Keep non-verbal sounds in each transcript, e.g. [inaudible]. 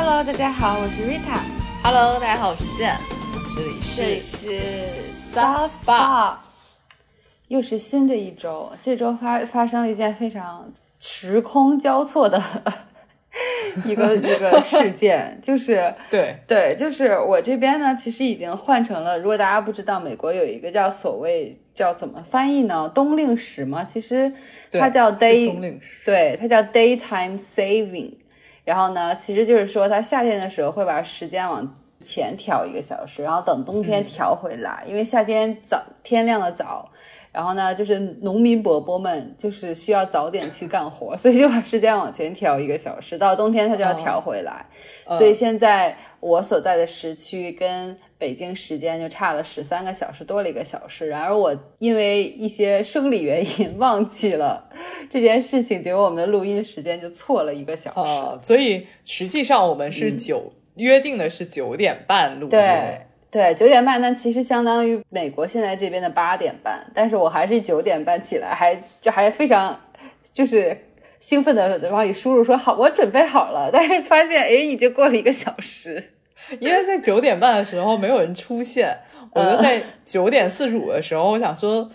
Hello，大家好，我是 Rita。Hello，大家好，我是健，这里这里是是 Soft Spot 又是新的一周。这周发发生了一件非常时空交错的 [laughs] 一个一个 [laughs] 事件，就是对对，就是我这边呢，其实已经换成了。如果大家不知道，美国有一个叫所谓叫怎么翻译呢？冬令时嘛，其实它叫 day，冬令时，对，它叫 daytime saving。然后呢，其实就是说，他夏天的时候会把时间往前调一个小时，然后等冬天调回来，因为夏天早天亮的早。然后呢，就是农民伯伯们就是需要早点去干活，所以就把时间往前调一个小时，到冬天他就要调回来。所以现在我所在的时区跟北京时间就差了十三个小时，多了一个小时。然而我因为一些生理原因 [laughs] 忘记了这件事情，结果我们的录音时间就错了一个小时。哦，所以实际上我们是九、约定的是九点半录音，对对，九点半，但其实相当于美国现在这边的八点半，但是我还是九点半起来，还就还非常就是兴奋的往里输入说好，我准备好了，但是发现哎，已经过了一个小时。因为在九点半的时候没有人出现，我就在九点四十五的时候，我想说。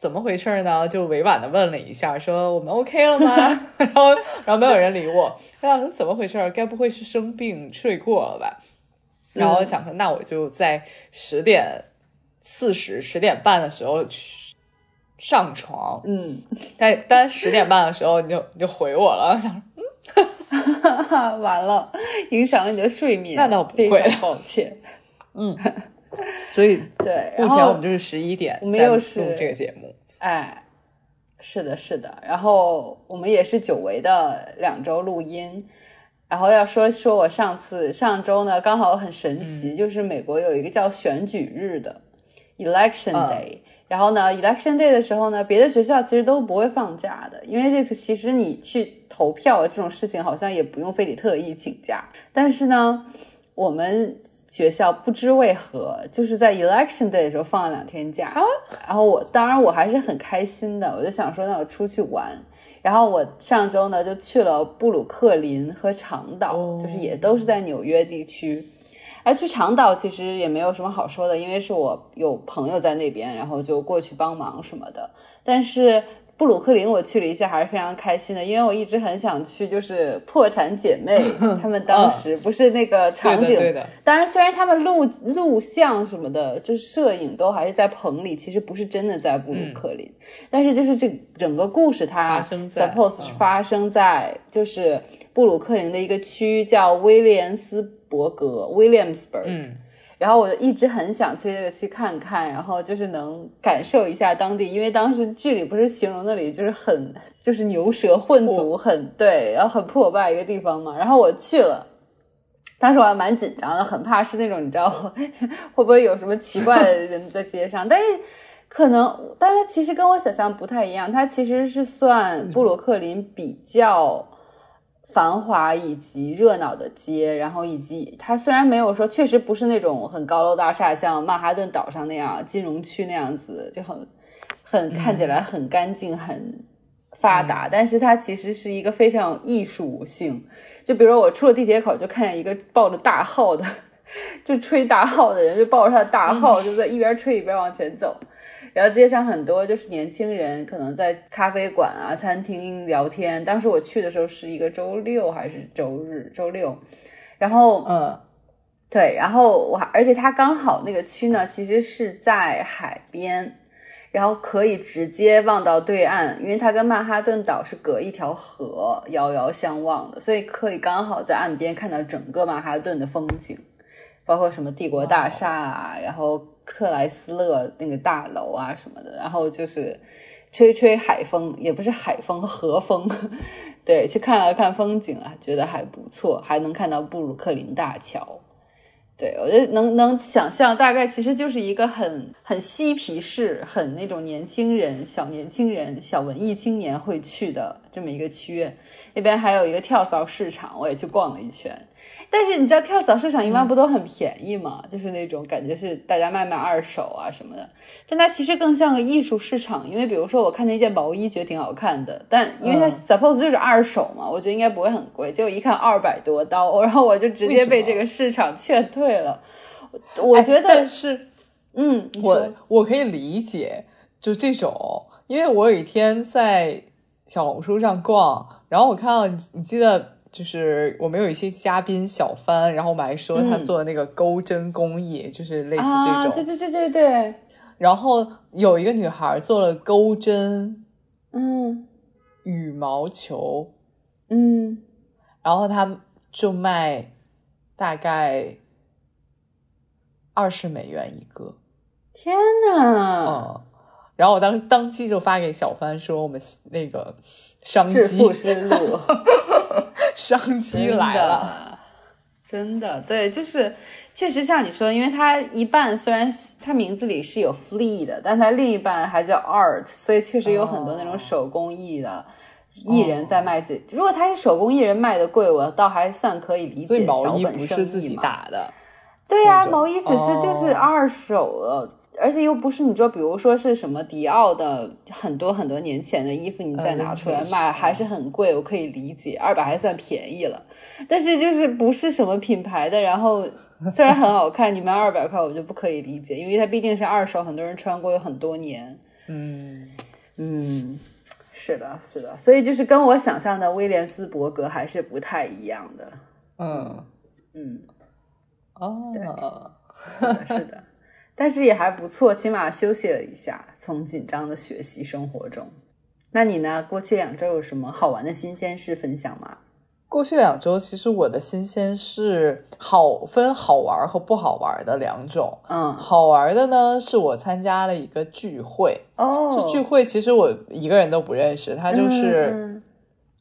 怎么回事呢？就委婉的问了一下，说我们 OK 了吗？[laughs] 然后，然后没有人理我。我想说怎么回事？该不会是生病睡过了吧？然后想说，那我就在十点四十、十点半的时候去上床。嗯，但但十点半的时候你就你就回我了，我想 [laughs] 完了，影响了你的睡眠。那倒不会抱歉。嗯，所以 [laughs] 对，目前我们就是十一点我们又是这个节目。哎，是的，是的。然后我们也是久违的两周录音。然后要说说我上次上周呢，刚好很神奇，就是美国有一个叫选举日的 Election Day、然后呢，Election Day 的时候呢，别的学校其实都不会放假的，因为这次其实你去投票这种事情，好像也不用非得特意请假。但是呢，我们学校不知为何，就是在 Election Day 的时候放了两天假。然后我当然我还是很开心的，我就想说，那我出去玩。然后我上周呢就去了布鲁克林和长岛，哦就是也都是在纽约地区。而去长岛其实也没有什么好说的，因为是我有朋友在那边，然后就过去帮忙什么的。但是布鲁克林我去了一下，还是非常开心的，因为我一直很想去，就是破产姐妹 [laughs] 他们当时不是那个场景，对的，对的，当然，虽然他们录录像什么的，就是摄影都还是在棚里，其实不是真的在布鲁克林。但是就是这整个故事它发生在 suppose 发生在就是布鲁克林的一个区叫威廉斯伯格 （Williamsburg）。嗯，然后我就一直很想去这个去看看，然后就是能感受一下当地，因为当时剧里不是形容那里就是很就是牛蛇混族，很对，然后很破败一个地方嘛。然后我去了，当时我还蛮紧张的，很怕是那种你知道 [laughs] 会不会有什么奇怪的人在街上，但是可能，但它其实跟我想象不太一样，它其实是算布鲁克林比较。繁华以及热闹的街，然后以及它虽然没有说，确实不是那种很高楼大厦，像曼哈顿岛上那样金融区那样子，就很很看起来很干净、很发达，但是它其实是一个非常有艺术性。就比如说我出了地铁口，就看见一个抱着大号的，[laughs] 就吹大号的人，就抱着他的大号，就在一边吹一边往前走。然后街上很多就是年轻人，可能在咖啡馆啊、餐厅聊天。当时我去的时候是一个周六还是周日？周六。然后，嗯，对，然后我还而且它刚好那个区呢，其实是在海边，然后可以直接望到对岸，因为它跟曼哈顿岛是隔一条河，遥遥相望的，所以可以刚好在岸边看到整个曼哈顿的风景，包括什么帝国大厦啊，然后克莱斯勒那个大楼啊什么的，然后就是吹吹海风，也不是海风，河风。对，去看了看风景啊，觉得还不错，还能看到布鲁克林大桥。对，我觉得能能想象，大概其实就是一个很很嬉皮士、很那种年轻人、小年轻人、小文艺青年会去的这么一个区域。那边还有一个跳蚤市场，我也去逛了一圈。但是你知道跳蚤市场一般不都很便宜吗？就是那种感觉是大家卖卖二手啊什么的。但它其实更像个艺术市场，因为比如说我看见一件毛衣觉得挺好看的，但因为它 suppose 就是二手嘛，我觉得应该不会很贵。结果一看二百多刀，然后我就直接被这个市场劝退了。我觉得，但是，嗯，我我可以理解，就这种，因为我有一天在小红书上逛，然后我看到你，你记得。就是我们有一些嘉宾小帆，然后我们还说他做的那个钩针工艺，就是类似这种。对对对对对。然后有一个女孩做了钩针，嗯，羽毛球，嗯，然后她就卖大概二十美元一个。天呐！嗯，然后我当当即就发给小帆说，我们那个商机致富之路。[laughs] [laughs] 商机来了，真的对，就是确实像你说，因为它一半虽然它名字里是有 “flee” 的，但它另一半还叫 art，所以确实有很多那种手工艺的艺人在卖自己。如果他是手工艺人卖的贵，我倒还算可以理解。所以毛衣不是自己打的，对呀，毛衣只是就是二手的。而且又不是你说，比如说是什么迪奥的很多很多年前的衣服，你再拿出来卖还是很贵，我可以理解，二百还算便宜了。但是就是不是什么品牌的，然后虽然很好看，你卖二百块我就不可以理解，因为它毕竟是二手，很多人穿过有很多年。嗯嗯，是的，是的，所以就是跟我想象的威廉斯伯格还是不太一样的。嗯嗯，哦，[laughs] 是的。但是也还不错，起码休息了一下，从紧张的学习生活中。那你呢？过去两周有什么好玩的新鲜事分享吗？过去两周，其实我的新鲜事好分好玩和不好玩的两种。嗯，好玩的呢，是我参加了一个聚会。哦，这聚会其实我一个人都不认识，他就是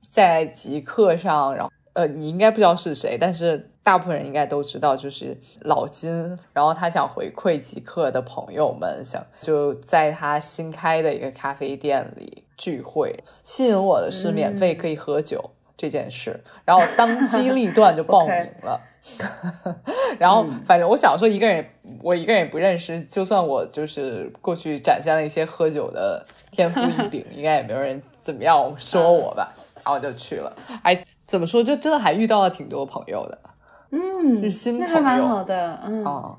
在极客上，然后呃，你应该不知道是谁，但是。大部分人应该都知道，就是老金。然后他想回馈极客的朋友们，想就在他新开的一个咖啡店里聚会。吸引我的是免费可以喝酒这件事，然后当机立断就 [laughs] 报名了。[laughs] 然后反正我想说，一个人我一个人也不认识，就算我就是过去展现了一些喝酒的天赋异禀，[laughs] 应该也没有人怎么样说我吧。然后就去了。哎，怎么说？就真的还遇到了挺多朋友的。嗯，就是新朋友，蛮好的，嗯。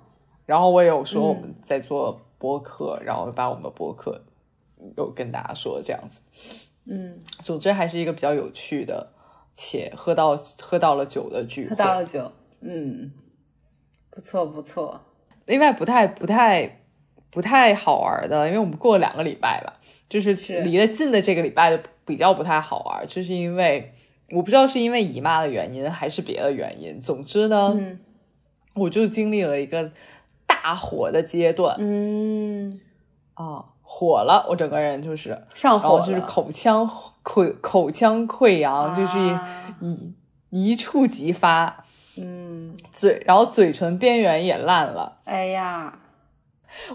然后我有说我们在做播客，然后把我们的播客有跟大家说这样子。嗯，总之还是一个比较有趣的，且喝到喝到了酒的聚会。喝到了酒，嗯，不错不错。另外不太不太不太好玩的，因为我们过了两个礼拜吧，就是离得近的这个礼拜就比较不太好玩，就是因为。我不知道是因为姨妈的原因还是别的原因，总之呢，我就经历了一个大火的阶段，嗯，啊，火了，我整个人就是上火，就是口腔溃口腔溃疡，就是一一触即发，嗯，嘴，然后嘴唇边缘也烂了，哎呀，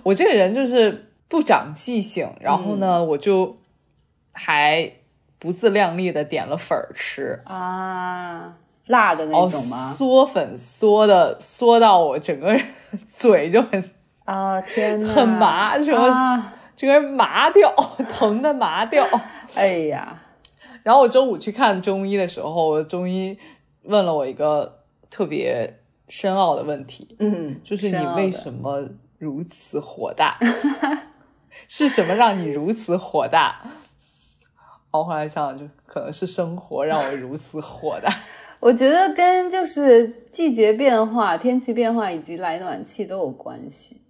我这个人就是不长记性，然后呢，我就还。不自量力的点了粉儿吃啊，辣的那种吗？嗦粉嗦的嗦到我整个人 [laughs] 嘴就很啊天呐，很麻，整个整个人麻掉，[laughs] 疼的麻掉。[laughs] 哎呀，然后我周五去看中医的时候，中医问了我一个特别深奥的问题，嗯，就是你为什么如此火大？是什么让你如此火大？我后来想，就可能是生活让我如此火的。[laughs] 我觉得跟就是季节变化、天气变化以及来暖气都有关系。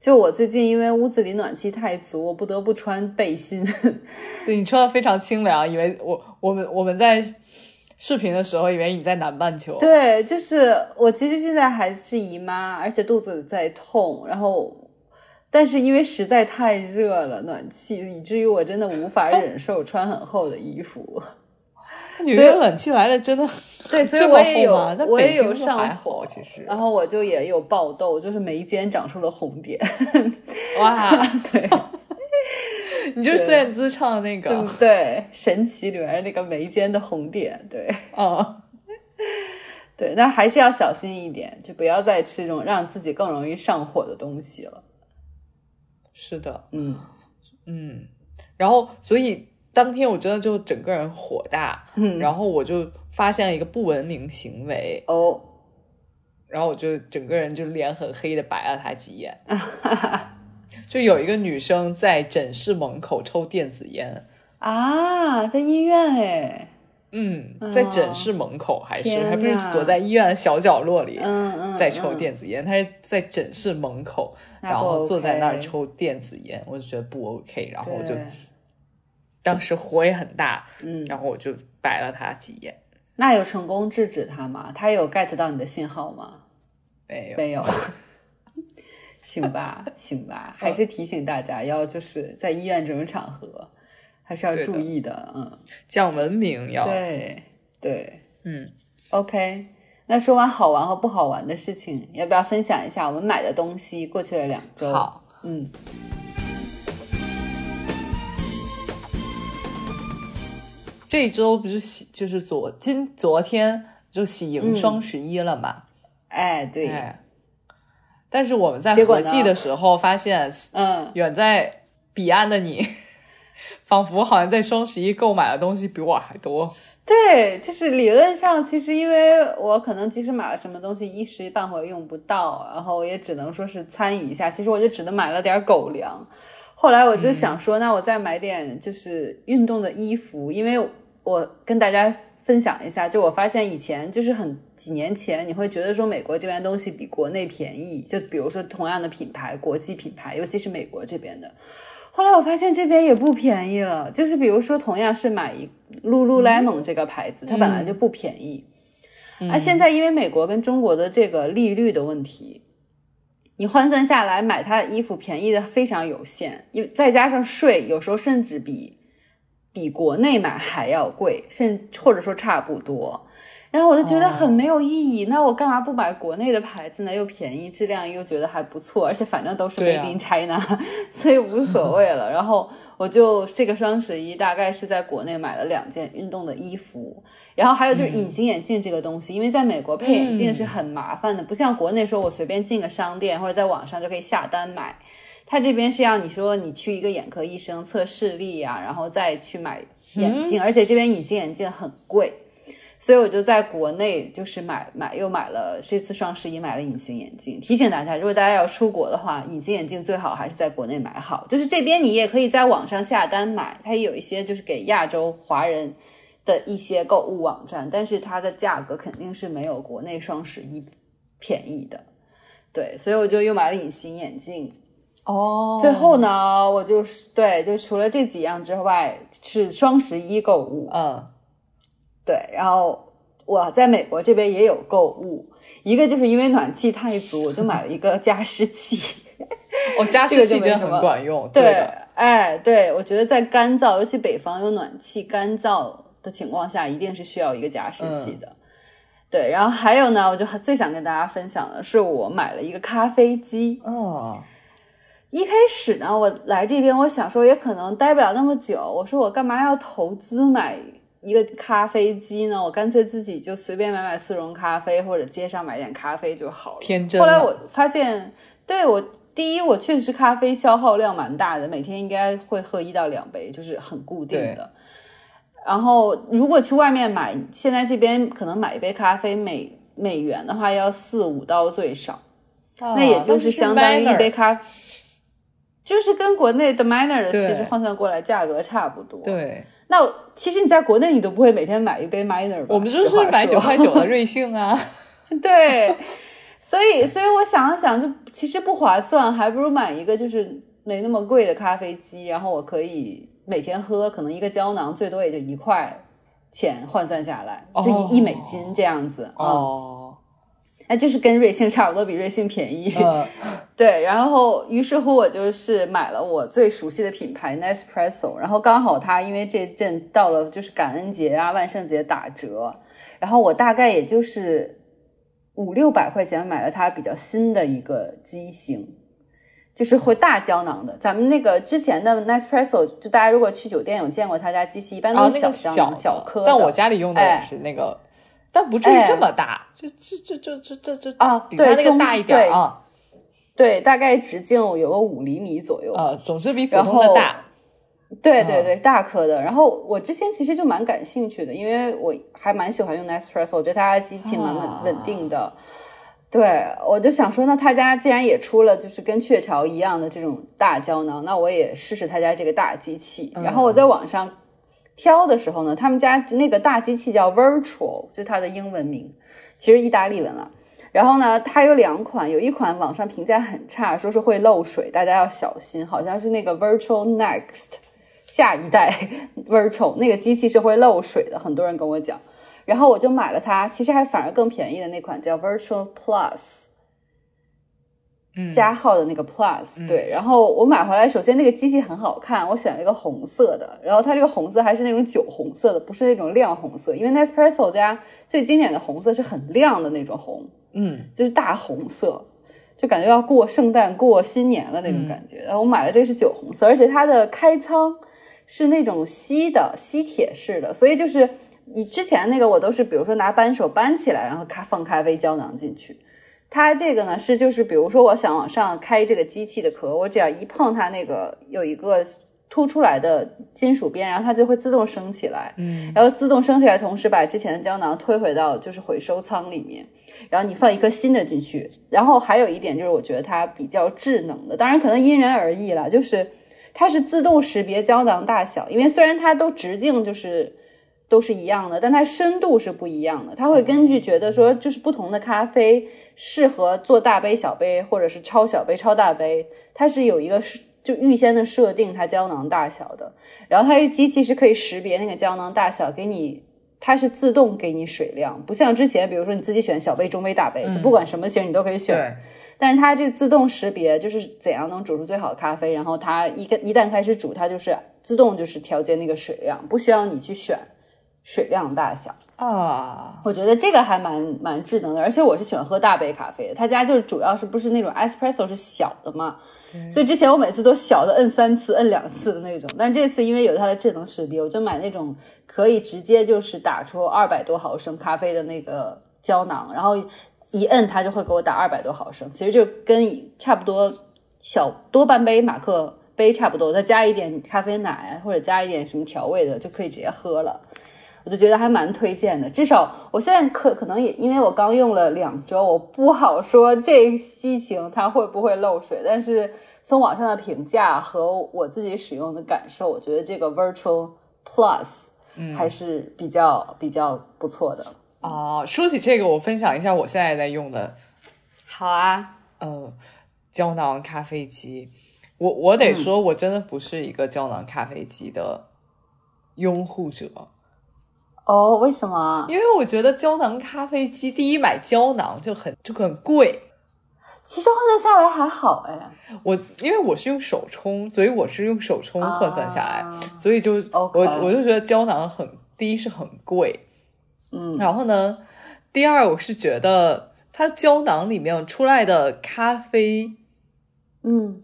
就我最近因为屋子里暖气太足，我不得不穿背心。[laughs] 对你穿的非常清凉，以为我我们我们在视频的时候，以为你在南半球。对，就是我其实现在还是姨妈，而且肚子在痛，然后。但是因为实在太热了，暖气以至于我真的无法忍受穿很厚的衣服。纽约冷气来的真的对，所以我也有我也有上，火其实。然后我就也有爆痘，就是眉间长出了红点。哇，[laughs] 对你就是孙燕姿唱的那个，对对，神奇里面那个眉间的红点，对嗯，[laughs] 对，但还是要小心一点，就不要再吃这种让自己更容易上火的东西了。是的，嗯。嗯。然后，所以当天我真的就整个人火大，嗯，然后我就发现了一个不文明行为，哦，然后我就整个人就脸很黑的白了他几眼。[laughs] 就有一个女生在诊室门口抽电子烟，啊，在医院哎，嗯，在诊室门口还是天还不是躲在医院的小角落里嗯嗯，在抽嗯。电子烟，他是在诊室门口，然后坐在那儿抽电子烟，我就觉得不 OK，然后我就当时火也很大，嗯，然后我就白了他几眼，那有成功制止他吗？他有 get 到你的信号吗？没有，没有。[laughs] 行吧，行吧，还是提醒大家要就是在医院这种场合，还是要注意的。嗯，讲文明要，对对。嗯，，OK。那说完好玩和不好玩的事情，要不要分享一下我们买的东西？过去了两周，，好，嗯，这周不是喜就是昨今昨天就喜迎双十一了嘛，哎，对，哎，但是我们在合计的时候发现，嗯，远在彼岸的你，仿佛好像在双十一购买的东西比我还多。对，就是理论上，其实因为我可能即使买了什么东西，一时半会儿用不到，然后也只能说是参与一下。其实我就只能买了点狗粮。后来我就想说，那我再买点就是运动的衣服，因为我跟大家分享一下，就我发现以前就是很几年前，你会觉得说美国这边东西比国内便宜，就比如说同样的品牌，国际品牌，尤其是美国这边的。后来我发现这边也不便宜了，就是比如说同样是买一 Lululemon 这个牌子，它本来就不便宜，啊，现在因为美国跟中国的这个利率的问题，你换算下来买它的衣服便宜的非常有限，因为再加上税，有时候甚至比比国内买还要贵，甚或者说差不多。然后我就觉得很没有意义，那我干嘛不买国内的牌子呢？又便宜，质量又觉得还不错，而且反正都是 Made in China，[laughs] 所以无所谓了。然后我就这个双十一大概是在国内买了两件运动的衣服，然后还有就是隐形眼镜这个东西，因为在美国配眼镜是很麻烦的，不像国内说我随便进个商店或者在网上就可以下单买。他这边是要你说你去一个眼科医生测视力呀、然后再去买眼镜，而且这边隐形眼镜很贵，所以我就在国内就是买买又买了这次双十一买了隐形眼镜。提醒大家，如果大家要出国的话，隐形眼镜最好还是在国内买好。就是这边你也可以在网上下单买，它也有一些就是给亚洲华人的一些购物网站，但是它的价格肯定是没有国内双十一便宜的。对，所以我就又买了隐形眼镜。哦最后呢，我就是对，就除了这几样之外，是双十一购物。嗯，对，然后我在美国这边也有购物，一个就是因为暖气太足，我就买了一个加湿器。[laughs] 哦，加湿器真的很管用，对的，哎，对，我觉得在干燥，尤其北方有暖气干燥的情况下，一定是需要一个加湿器的。对，然后还有呢，我就最想跟大家分享的是，我买了一个咖啡机。哦，一开始呢，我来这边，我想说也可能待不了那么久，我说我干嘛要投资买一个咖啡机呢？我干脆自己就随便买买速溶咖啡，或者街上买点咖啡就好了。天真后来我发现，对我第一，我确实咖啡消耗量蛮大的，每天应该会喝一到两杯，就是很固定的。然后如果去外面买，现在这边可能买一杯咖啡每美元的话要四五刀最少，那也就是相当于一杯咖啡，就是跟国内的 minor 的其实换算过来价格差不多。，对，那其实你在国内你都不会每天买一杯 Miner 吧？我们就是买九块九的瑞幸啊，[laughs] 对，所以所以我想了想，就其实不划算，还不如买一个就是没那么贵的咖啡机，然后我可以每天喝，可能一个胶囊最多也就一块钱换算下来，就一、哦一美金这样子。嗯，哦，那就是跟瑞幸差不多，比瑞幸便宜。嗯，[laughs] 对，然后于是乎我就是买了我最熟悉的品牌 Nespresso，然后刚好它因为这阵到了就是感恩节啊、万圣节打折，然后我大概也就是五六百块钱买了它比较新的一个机型。就是会大胶囊的，咱们那个之前的 Nespresso，就大家如果去酒店有见过他家机器，一般都是小胶囊、小颗。但我家里用的也是那个，但不至于这么大，就就就就就就就啊，比它那个大一点啊。对，大概直径有个五厘米左右啊，总之比普通的大。对对对，大颗的。然后我之前其实就蛮感兴趣的，因为我还蛮喜欢用 Nespresso，我觉得他家机器蛮稳稳定的。对，我就想说，那他家既然也出了，就是跟雀巢一样的这种大胶囊，那我也试试他家这个大机器。然后我在网上挑的时候呢，他们家那个大机器叫 Virtual，就是它的英文名，其实意大利文了。然后呢，它有两款，有一款网上评价很差，说是会漏水，大家要小心。好像是那个 Virtual Next 下一代 [laughs] Virtual 那个机器是会漏水的，很多人跟我讲。然后我就买了它，其实还反而更便宜的那款叫 Virtual Plus，加号的那个 Plus，对。然后我买回来，首先那个机器很好看，我选了一个红色的，然后它这个红色还是那种酒红色的，不是那种亮红色，因为 Nespresso 家最经典的红色是很亮的那种红，嗯，就是大红色，就感觉要过圣诞、过新年了那种感觉。然后我买的这个是酒红色，而且它的开仓是那种吸的吸铁式的，所以就是。你之前那个我都是，比如说拿扳手扳起来，然后咖放咖啡胶囊进去。它这个呢是就是，比如说我想往上开这个机器的壳，我只要一碰它那个有一个凸出来的金属边，然后它就会自动升起来。嗯，然后自动升起来，同时把之前的胶囊推回到就是回收仓里面。然后你放一颗新的进去。然后还有一点就是，我觉得它比较智能的，当然可能因人而异了。就是它是自动识别胶囊大小，因为虽然它都直径就是。都是一样的，但它深度是不一样的。它会根据觉得说，就是不同的咖啡适合做大杯、小杯，或者是超小杯、超大杯，它是有一个是就预先的设定它胶囊大小的。然后它是机器是可以识别那个胶囊大小，给你它是自动给你水量，不像之前，比如说你自己选小杯、中杯、大杯，就不管什么型你都可以选。但是它这自动识别就是怎样能煮出最好的咖啡，然后它一个一旦开始煮，它就是自动就是调节那个水量，不需要你去选。水量大小啊，我觉得这个还蛮蛮智能的，而且我是喜欢喝大杯咖啡的。他家就是主要是不是那种 espresso 是小的嘛，所以之前我每次都小的摁三次、摁两次的那种。但这次因为有它的智能识别，我就买那种可以直接就是打出二百多毫升咖啡的那个胶囊，然后一摁它就会给我打二百多毫升，其实就跟差不多小多半杯马克杯差不多，再加一点咖啡奶或者加一点什么调味的就可以直接喝了。我就觉得还蛮推荐的，至少我现在可可能也因为我刚用了两周，我不好说这机型它会不会漏水。但是从网上的评价和我自己使用的感受，我觉得这个 Virtual Plus 还是比较比较不错的。哦，说起这个，我分享一下我现在在用的。好啊，呃，胶囊咖啡机。我我得说，我真的不是一个胶囊咖啡机的拥护者。哦，为什么？因为我觉得胶囊咖啡机，第一买胶囊就很就很贵。其实换算下来还好哎。我因为我是用手冲，所以我是用手冲换算下来，所以就我我就觉得胶囊很第一是很贵，嗯，然后呢，第二我是觉得它胶囊里面出来的咖啡，嗯。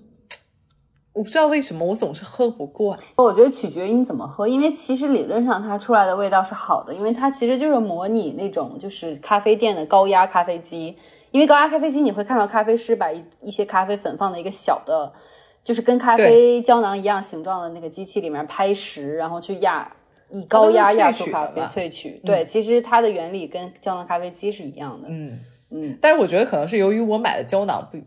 我不知道为什么我总是喝不惯。我觉得取决于你怎么喝，因为其实理论上它出来的味道是好的，因为它其实就是模拟那种就是咖啡店的高压咖啡机。因为高压咖啡机你会看到咖啡师把一一些咖啡粉放在一个小的，就是跟咖啡胶囊一样形状的那个机器里面拍实，然后去压以高压压出咖啡萃取。对，其实它的原理跟胶囊咖啡机是一样的。嗯嗯，但是我觉得可能是由于我买的胶囊不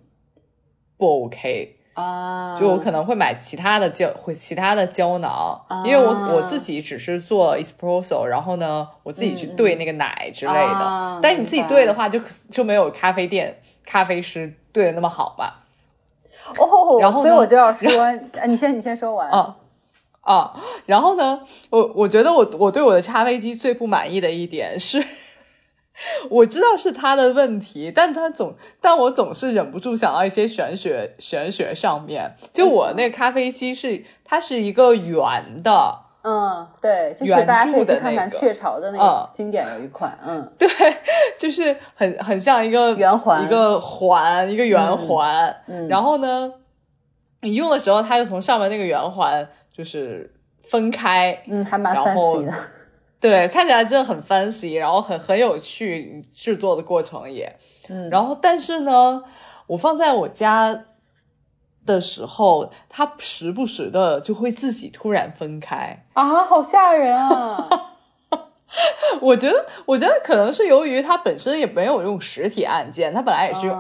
不 OK。啊，就我可能会买其他的胶，会其他的胶囊，因为我我自己只是做 espresso，然后呢，我自己去兑那个奶之类的。但是你自己兑的话，就就没有咖啡店咖啡师兑的那么好吧？哦，然后所以我就要说，你先你先说完啊啊。然后呢，我我觉得我我对我的咖啡机最不满意的一点是，我 [laughs] 我知道是他的问题，但他总，但我总是忍不住想到一些玄学，玄学上面。就我那个咖啡机是，它是一个圆的，嗯，对，就是大家可以去看看雀巢的那个经典有一款，嗯，[laughs] 对，就是很很像一个圆环，一个环，一个圆环。嗯，然后呢，你用的时候，它就从上面那个圆环就是分开，嗯，还蛮 fancy 的。对，看起来真的很 fancy，然后很很有趣，制作的过程也，嗯，然后但是呢，我放在我家的时候，它时不时的就会自己突然分开啊，好吓人啊！[laughs] 我觉得，我觉得可能是由于它本身也没有用实体按键，它本来也是。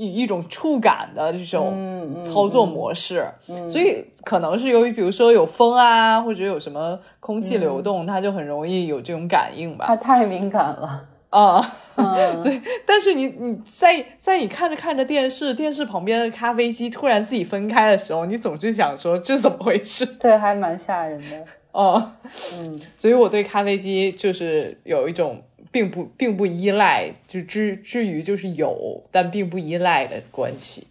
一一种触感的这种操作模式，所以可能是由于比如说有风啊，或者有什么空气流动，它就很容易有这种感应吧。它太敏感了啊！[laughs] 所以，但是你你在在你看着看着电视，电视旁边的咖啡机突然自己分开的时候，你总是想说这怎么回事？[laughs] 对，还蛮吓人的。哦，嗯，所以我对咖啡机就是有一种。并不并不依赖，就至至于就是有，但并不依赖的关系。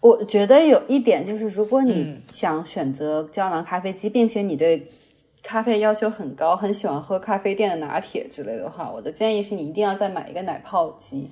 我觉得有一点就是，如果你想选择胶囊咖啡机，并且你对咖啡要求很高，很喜欢喝咖啡店的拿铁之类的话，我的建议是你一定要再买一个奶泡机。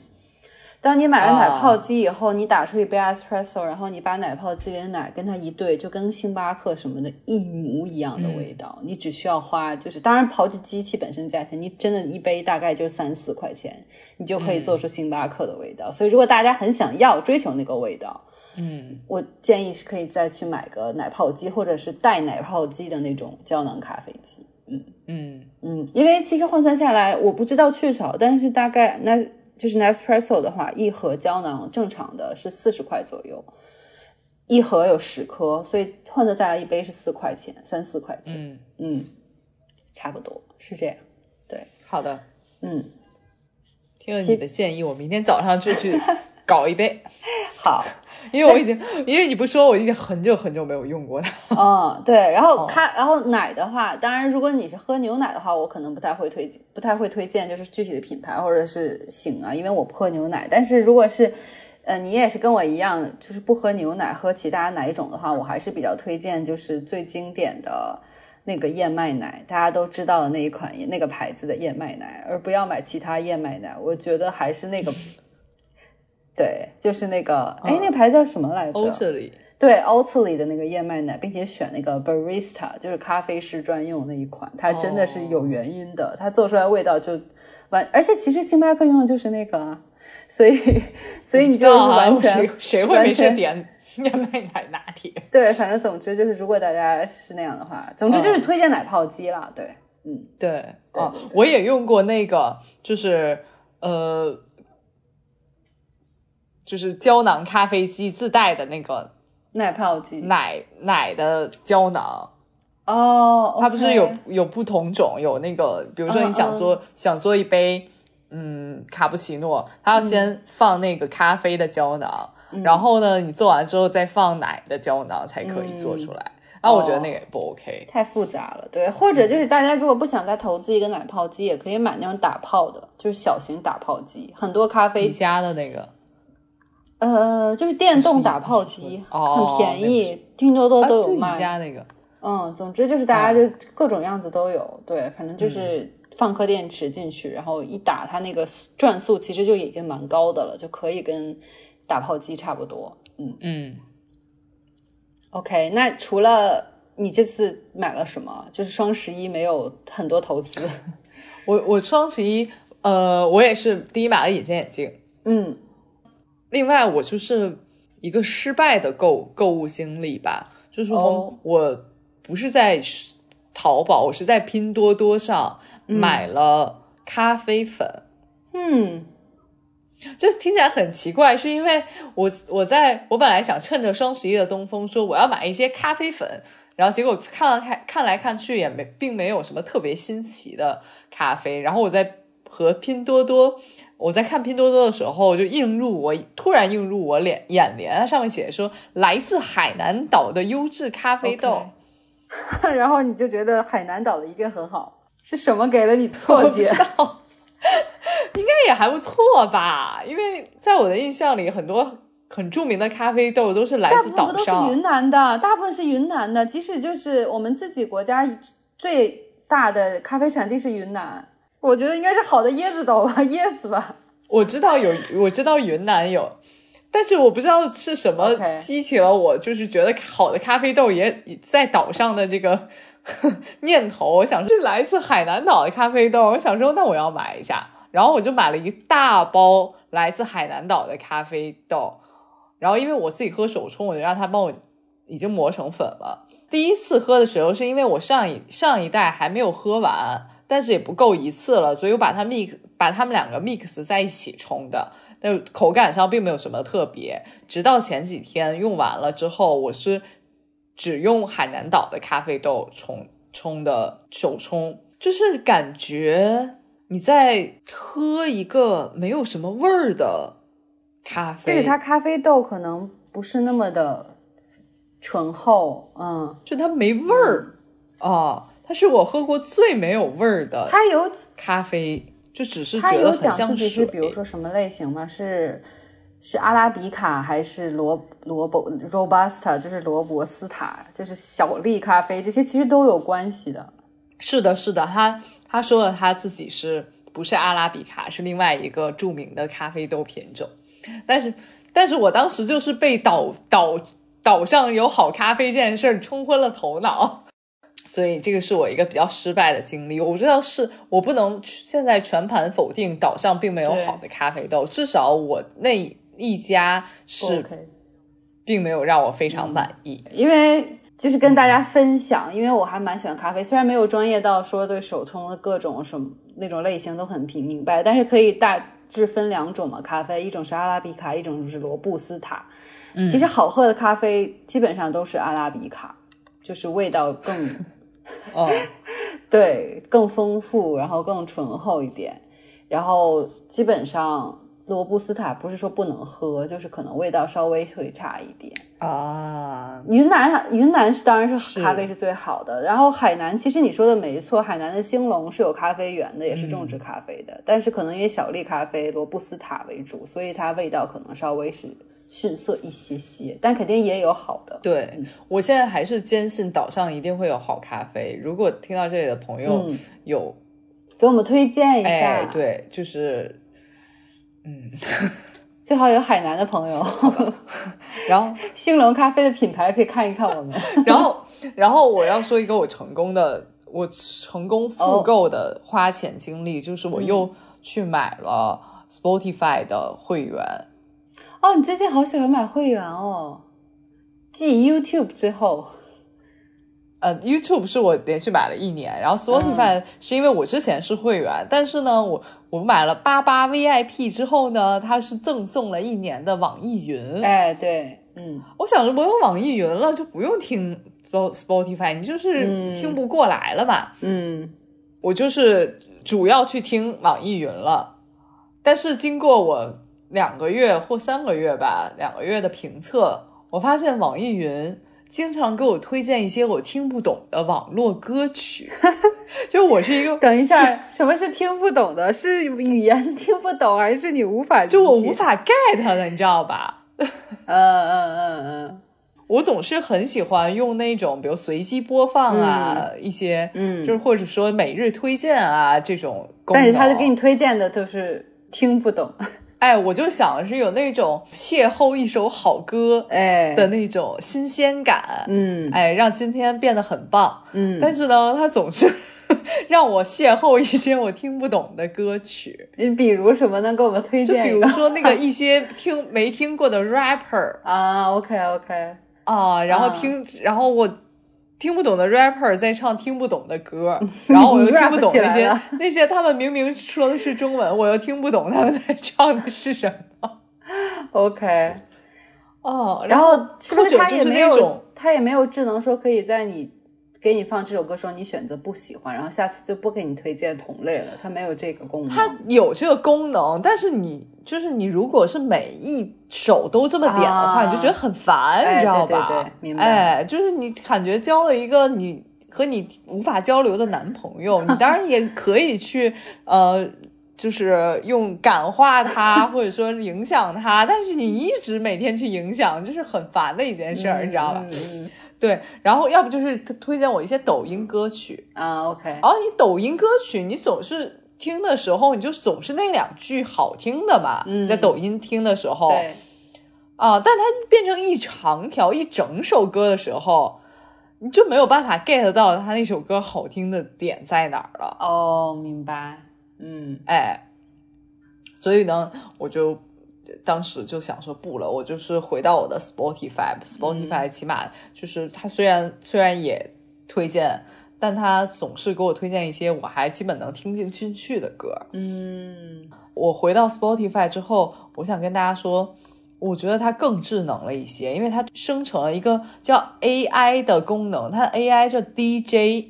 当你买了奶泡机以后，你打出一杯 espresso，然后你把奶泡机里的奶跟它一兑，就跟星巴克什么的一模一样的味道。你只需要花，就是当然刨去机器本身价钱，你真的一杯大概就三四块钱，你就可以做出星巴克的味道。所以如果大家很想要追求那个味道，嗯，我建议是可以再去买个奶泡机，或者是带奶泡机的那种胶囊咖啡机。嗯嗯嗯，因为其实换算下来，我不知道雀巢，但是大概那。就是 Nespresso 的话，一盒胶囊正常的是四十块左右，一盒有十颗，所以换算下来一杯是四块钱，三四块钱。嗯嗯，差不多是这样。对，好的，嗯，听了你的建议，我明天早上就去 [laughs] 搞一杯。好。因为我已经，因为你不说，我已经很久很久没有用过它。[laughs] 嗯，对。然后咖，然后奶的话，当然，如果你是喝牛奶的话，我可能不太会推荐，不太会推荐，就是具体的品牌或者是型啊，因为我不喝牛奶。但是如果是，呃，你也是跟我一样，就是不喝牛奶，喝其他奶种的话，我还是比较推荐，就是最经典的那个燕麦奶，大家都知道的那一款那个牌子的燕麦奶，而不要买其他燕麦奶。我觉得还是那个。对，就是那个，哎，那牌子叫什么来着？欧特里。对，欧特里的那个燕麦奶，并且选那个 barista，就是咖啡师专用那一款，它真的是有原因的，它做出来味道就完。而且其实星巴克用的就是那个啊，所以所以你就是完全谁会没事点燕麦奶拿铁？[laughs] 对，反正总之就是，如果大家是那样的话，总之就是推荐奶泡机啦。对，嗯，对，哦，我也用过那个，就是呃。就是胶囊咖啡机自带的那个奶泡机，奶奶的胶囊哦，它不是有有不同种，有那个，比如说你想做想做一杯嗯卡布奇诺，它要先放那个咖啡的胶囊，然后呢你做完之后再放奶的胶囊才可以做出来。那我觉得那个也不 OK，太复杂了。对，或者就是大家如果不想再投资一个奶泡机，也可以买那种打泡的，就是小型打泡机，很多咖啡家的那个。呃，就是电动打泡机，很便宜，拼多多都有卖。家那个，嗯，总之就是大家就各种样子都有，对，反正就是放颗电池进去，然后一打，它那个转速其实就已经蛮高的了，就可以跟打泡机差不多。嗯嗯。OK，那除了你这次买了什么？就是双十一没有很多投资。[laughs] 我我双十一，呃，我也是第一买了隐形眼镜。嗯。另外，我就是一个失败的购购物经历吧，就是说我不是在淘宝，我是在拼多多上买了咖啡粉。嗯，就听起来很奇怪，是因为我我在我本来想趁着双十一的东风，说我要买一些咖啡粉，然后结果看了看看来看去也没并没有什么特别新奇的咖啡，然后我在和拼多多。我在看拼多多的时候，就映入我突然映入我脸眼帘，它上面写说来自海南岛的优质咖啡豆，[laughs] 然后你就觉得海南岛的一定很好，是什么给了你 [laughs] 错觉？应该也还不错吧？因为在我的印象里，很多很著名的咖啡豆都是来自岛大部分都是云。南的，大部分是云南的。即使就是我们自己国家最大的咖啡产地是云南，我觉得应该是好的椰子岛吧，[laughs] 椰子吧。我知道有，我知道云南有，但是我不知道是什么激起了我，就是觉得好的咖啡豆也在岛上的这个 [laughs] 念头。我想是来自海南岛的咖啡豆，我想说那我要买一下，然后我就买了一大包来自海南岛的咖啡豆。然后因为我自己喝手冲，我就让他帮我已经磨成粉了。第一次喝的时候是因为我上一上一代还没有喝完，但是也不够一次了，所以我把它 mix 把它们两个 mix 在一起冲的，但口感上并没有什么特别。直到前几天用完了之后，我是只用海南岛的咖啡豆冲冲的手冲，就是感觉你在喝一个没有什么味儿的咖啡，就是它咖啡豆可能不是那么的醇厚，嗯，就它没味儿啊、它是我喝过最没有味儿的它有咖啡，就只是它觉得很像水。己是比如说什么类型吗？是是阿拉比卡还是罗罗伯 robusta，就是罗伯斯塔，就是小粒咖啡，这些其实都有关系的。是的，是的，他他说了他自己是不是阿拉比卡，是另外一个著名的咖啡豆品种，但是但是我当时就是被岛岛岛上有好咖啡这件事儿冲昏了头脑。所以这个是我一个比较失败的经历。我知道是我不能现在全盘否定岛上并没有好的咖啡豆，至少我那一家是并没有让我非常满意。因为就是跟大家分享，因为我还蛮喜欢咖啡，虽然没有专业到说对手冲的各种什么那种类型都很明明白，但是可以大致分两种嘛，咖啡，一种是阿拉比卡，一种是罗布斯塔。其实好喝的咖啡基本上都是阿拉比卡，就是味道更 [laughs] 哦，对更丰富，然后更醇厚一点，然后基本上。罗布斯塔不是说不能喝，就是可能味道稍微会差一点。啊，云南云南是当然是是咖啡是最好的，然后海南其实你说的没错，海南的兴隆是有咖啡园的，也是种植咖啡的，但是可能以小粒咖啡罗布斯塔为主，所以它味道可能稍微是逊色一些些，但肯定也有好的。对我现在还是坚信岛上一定会有好咖啡。如果听到这里的朋友嗯有，给我们推荐一下，哎，，对，就是，[laughs] 最好有海南的朋友，然后，[laughs] 兴隆咖啡的品牌可以看一看我们。[laughs] 然后，然后我要说一个我成功的，我成功复购的花钱经历，就是我又去买了 Spotify 的会员。哦，你最近好喜欢买会员哦，继 YouTube 之后，呃，YouTube 是我连续买了一年，然后 Spotify 是因为我之前是会员，但是呢，我我买了八八 VIP 之后呢，它是赠送了一年的网易云。哎，对，嗯，我想着我有网易云了，就不用听 Spo- Spotify，你就是嗯听不过来了嘛。嗯，我就是主要去听网易云了，但是经过我两个月或三个月吧，两个月的评测，我发现网易云经常给我推荐一些我听不懂的网络歌曲，[laughs] 就我是一个。[laughs] 等一下，什么是听不懂的？是语言听不懂，还是你无法？就我无法 get 的，你知道吧？[laughs] 嗯嗯嗯嗯我总是很喜欢用那种，比如随机播放啊，一些，嗯就是或者说每日推荐啊这种功能。但是他就给你推荐的都是听不懂，哎，我就想是有那种邂逅一首好歌哎的那种新鲜感，嗯哎，让今天变得很棒。嗯，但是呢，它总是让我邂逅一些我听不懂的歌曲，你比如什么呢？给我们推就比一个如说那个一些听没听过的 rapper [laughs] 啊，OK OK，啊，然后啊听，然后我。听不懂的 rapper 在唱听不懂的歌，[laughs] 然后我又听不懂那些那些他们明明说的是中文，我又听不懂他们在唱的是什么。OK，哦，然后是不是他也没有那种，他也没有智能说可以在你给你放这首歌时候你选择不喜欢，然后下次就不给你推荐同类了，它没有这个功能。它有这个功能，但是你就是你，如果是每一首都这么点的话，啊你就觉得很烦，哎你知道吧？对对对明白哎，就是你感觉交了一个你和你无法交流的男朋友，你当然也可以去呃就是用感化他，或者说影响他，但是你一直每天去影响，就是很烦的一件事儿，你知道吧？嗯对，然后要不就是推推荐我一些抖音歌曲，啊，OK，然后你抖音歌曲，你总是听的时候，你就总是那两句好听的嘛？嗯在抖音听的时候，对，啊，但它变成一长条一整首歌的时候，你就没有办法 get 到它那首歌好听的点在哪儿了。哦，明白，嗯哎，所以呢，我就当时就想说不了，我就是回到我的 Spotify，Spotify 起码就是它虽然虽然也推荐，但它总是给我推荐一些我还基本能听进进去的歌。嗯我回到 Spotify 之后，我想跟大家说，我觉得它更智能了一些，因为它生成了一个叫 AI 的功能，它的 AI 叫 DJ。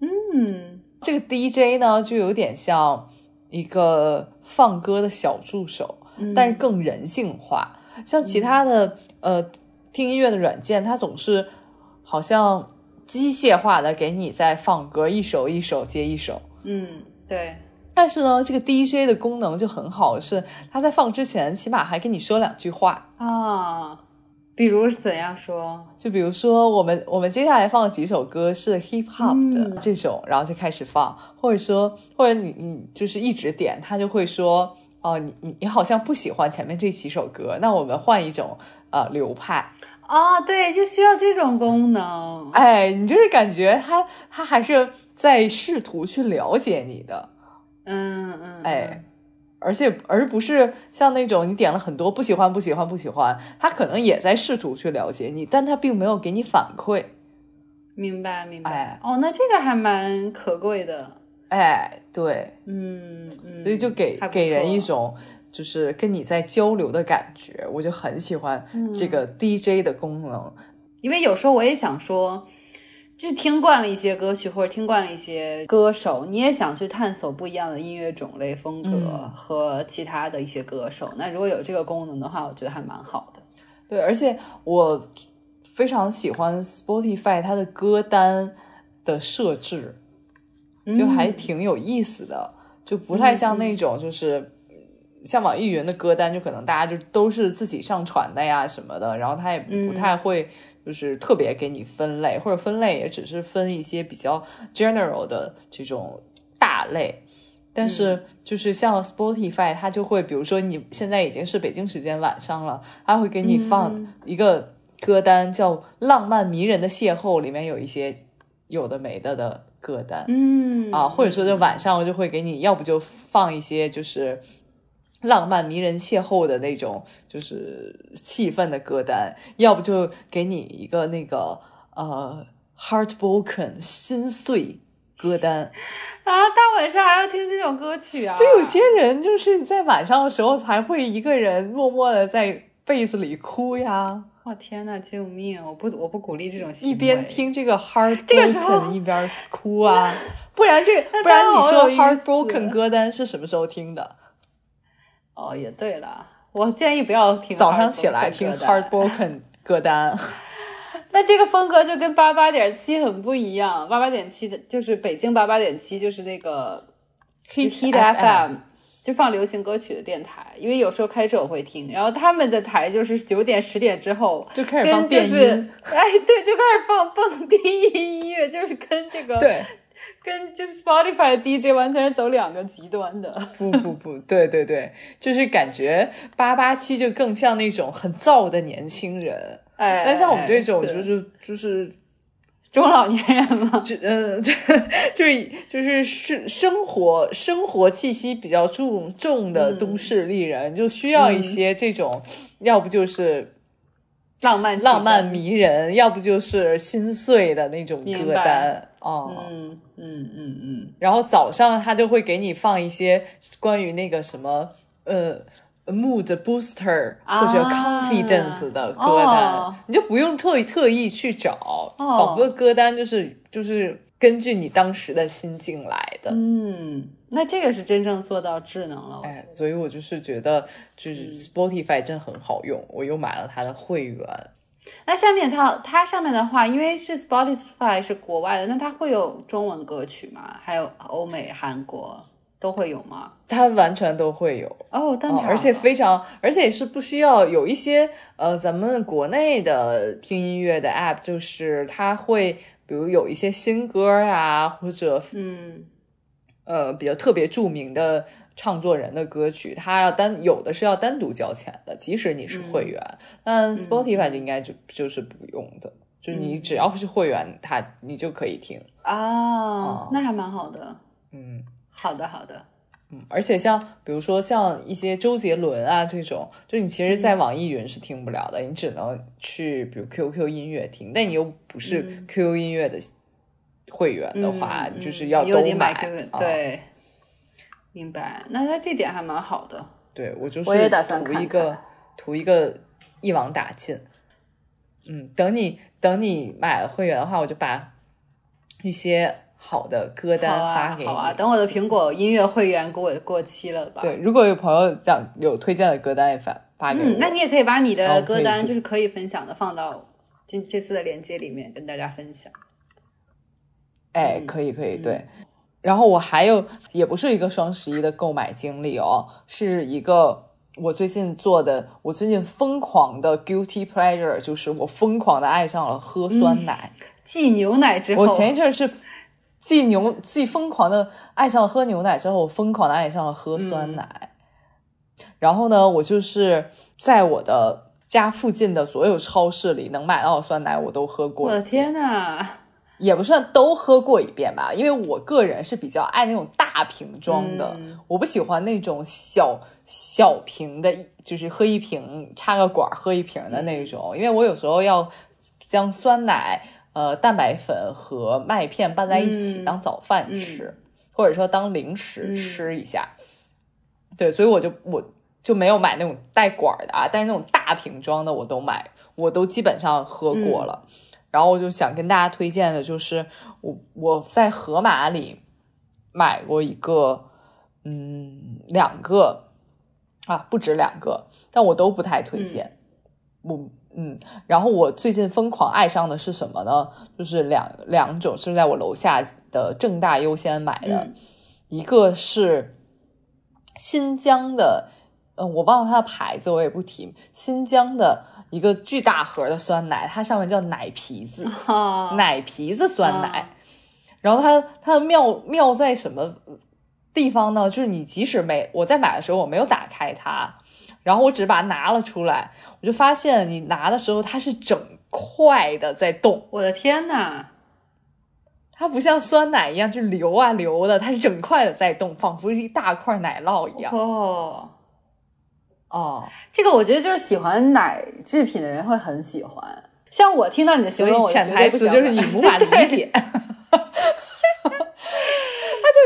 嗯这个 DJ 呢，就有点像一个放歌的小助手，嗯但是更人性化。像其他的、呃听音乐的软件，它总是好像机械化的给你在放歌，一首一首接一首。嗯，对，但是呢，这个 DJ 的功能就很好，是它在放之前，起码还跟你说两句话。啊，比如怎样说？就比如说，我们我们接下来放的几首歌是 hip hop 的嗯这种，然后就开始放，或者说，或者你你就是一直点，他就会说，哦、你你你好像不喜欢前面这几首歌，那我们换一种呃流派。啊，对，就需要这种功能。哎，你就是感觉他他还是在试图去了解你的，嗯嗯，哎，而且而不是像那种你点了很多不喜欢不喜欢不喜欢，他可能也在试图去了解你，但他并没有给你反馈。明白明白。哎哦，那这个还蛮可贵的。哎，对，嗯嗯，所以就给给人一种就是跟你在交流的感觉，我就很喜欢这个嗯 DJ 的功能。因为有时候我也想说，就是听惯了一些歌曲或者听惯了一些歌手，你也想去探索不一样的音乐种类、风格嗯和其他的一些歌手。那如果有这个功能的话，我觉得还蛮好的。对，而且我非常喜欢 Spotify 它的歌单的设置，就还嗯挺有意思的，就不太像那种就是。像网易云的歌单，就可能大家就都是自己上传的呀什么的，然后它也不太会就是特别给你分类，或者分类也只是分一些比较 general 的这种大类。但是就是像 Spotify，它就会比如说你现在已经是北京时间晚上了，它会给你放一个歌单叫《浪漫迷人的邂逅》，里面有一些有的没的的歌单。嗯啊，或者说就晚上我就会给你，要不就放一些就是浪漫迷人邂逅的那种就是气氛的歌单，要不就给你一个那个呃 heartbroken 心碎歌单。[laughs] 啊，大晚上还要听这种歌曲啊？就有些人就是在晚上的时候才会一个人默默的在被子里哭呀，我天呐，救命！我不我不鼓励这种行为。一边听这个 heartbroken 这个时候一边哭啊，[laughs] 不然这不然你说好有意思 heartbroken 歌单是什么时候听的？哦，也对了，我建议不要听早上起来听 heartbroken [laughs] 歌单，[laughs] 那这个风格就跟八八点七很不一样。八八点七的就是北京八八点七，就是那个 Hit Hit FM FM，就放流行歌曲的电台。因为有时候开车我会听，然后他们的台就是九点十点之后就开始放电跟就是音，哎，对，就开始放蹦迪音乐，就是跟这个对，跟就是 Spotify 的 DJ 完全是走两个极端的。不不不，对对对，就是感觉八八七就更像那种很燥的年轻人，哎，但像我们这种是就是就是中老年人嘛，[laughs] 这呃，[laughs] 这就是就是是生活生活气息比较重重的都市丽人，就需要一些这种，要不就是浪漫浪漫迷人，要不就是心碎的那种歌单哦。嗯嗯嗯嗯，然后早上他就会给你放一些关于那个什么呃 mood booster 啊或者 confidence 的歌单，哦你就不用特意特意去找，哦仿佛歌单就是就是根据你当时的心境来的。嗯，那这个是真正做到智能了。我哎，所以我就是觉得，就是 Spotify 真很好用，我又买了它的会员。那下面它它上面的话，因为是 Spotify 是国外的，那它会有中文歌曲吗？还有欧美、韩国都会有吗？它完全都会有。哦，但而且非常，而且是不需要有一些呃，咱们国内的听音乐的 app，就是它会比如有一些新歌啊，或者嗯呃比较特别著名的唱作人的歌曲，它要单有的是要单独交钱的，即使你是会员。但 Spotify 就应该就就是不用的，就是你只要是会员，它你就可以听啊，那还蛮好的。嗯，好的好的。嗯，而且像比如说像一些周杰伦啊这种，就你其实，在网易云是听不了的，你只能去比如 QQ 音乐听。但你又不是 QQ 音乐的会员的话，就是要都买。对，明白。那他这点还蛮好的。对我就是我也打算图一个图一个一网打尽。嗯，等你等你买了会员的话，我就把一些。好的歌单发给你。好啊，等我的苹果音乐会员给我过期了吧？对，如果有朋友讲有推荐的歌单，也发发给我。嗯，那你也可以把你的歌单就是可以分享的放到今这次的链接里面跟大家分享。哎，可以可以，对。然后我还有也不是一个双十一的购买经历哦，是一个我最近做的，我最近疯狂的 guilty pleasure，就是我疯狂的爱上了喝酸奶。继牛奶之后，我前一阵是。既牛既疯狂的爱上了喝牛奶之后，我疯狂的爱上了喝酸奶。然后呢，我就是在我的家附近的所有超市里能买到的酸奶，我都喝过。我的天呐，也不算都喝过一遍吧，因为我个人是比较爱那种大瓶装的，我不喜欢那种小小瓶的，就是喝一瓶插个管喝一瓶的那种，因为我有时候要将酸奶。呃，蛋白粉和麦片拌在一起当早饭吃，或者说当零食吃一下。对，所以我就我就没有买那种带管的啊，但是那种大瓶装的我都买，我都基本上喝过了。然后我就想跟大家推荐的就是我我在盒马里买过一个，嗯，两个啊，不止两个，但我都不太推荐。我。嗯，然后我最近疯狂爱上的是什么呢？就是两两种是在我楼下的正大优先买的，一个是新疆的，嗯，我忘了它的牌子，我也不提。新疆的一个巨大盒的酸奶，它上面叫奶皮子，[laughs] 奶皮子酸奶。然后它它的妙妙在什么地方呢？就是你即使没我在买的时候我没有打开它。然后我只是把它拿了出来，我就发现你拿的时候它是整块的在动。我的天呐，它不像酸奶一样就流啊流的，它是整块的在动，仿佛是一大块奶酪一样。哦，哦，这个我觉得就是喜欢奶制品的人会很喜欢。像我听到你的形容，潜台词就是你无法理解，[laughs] [laughs] 它就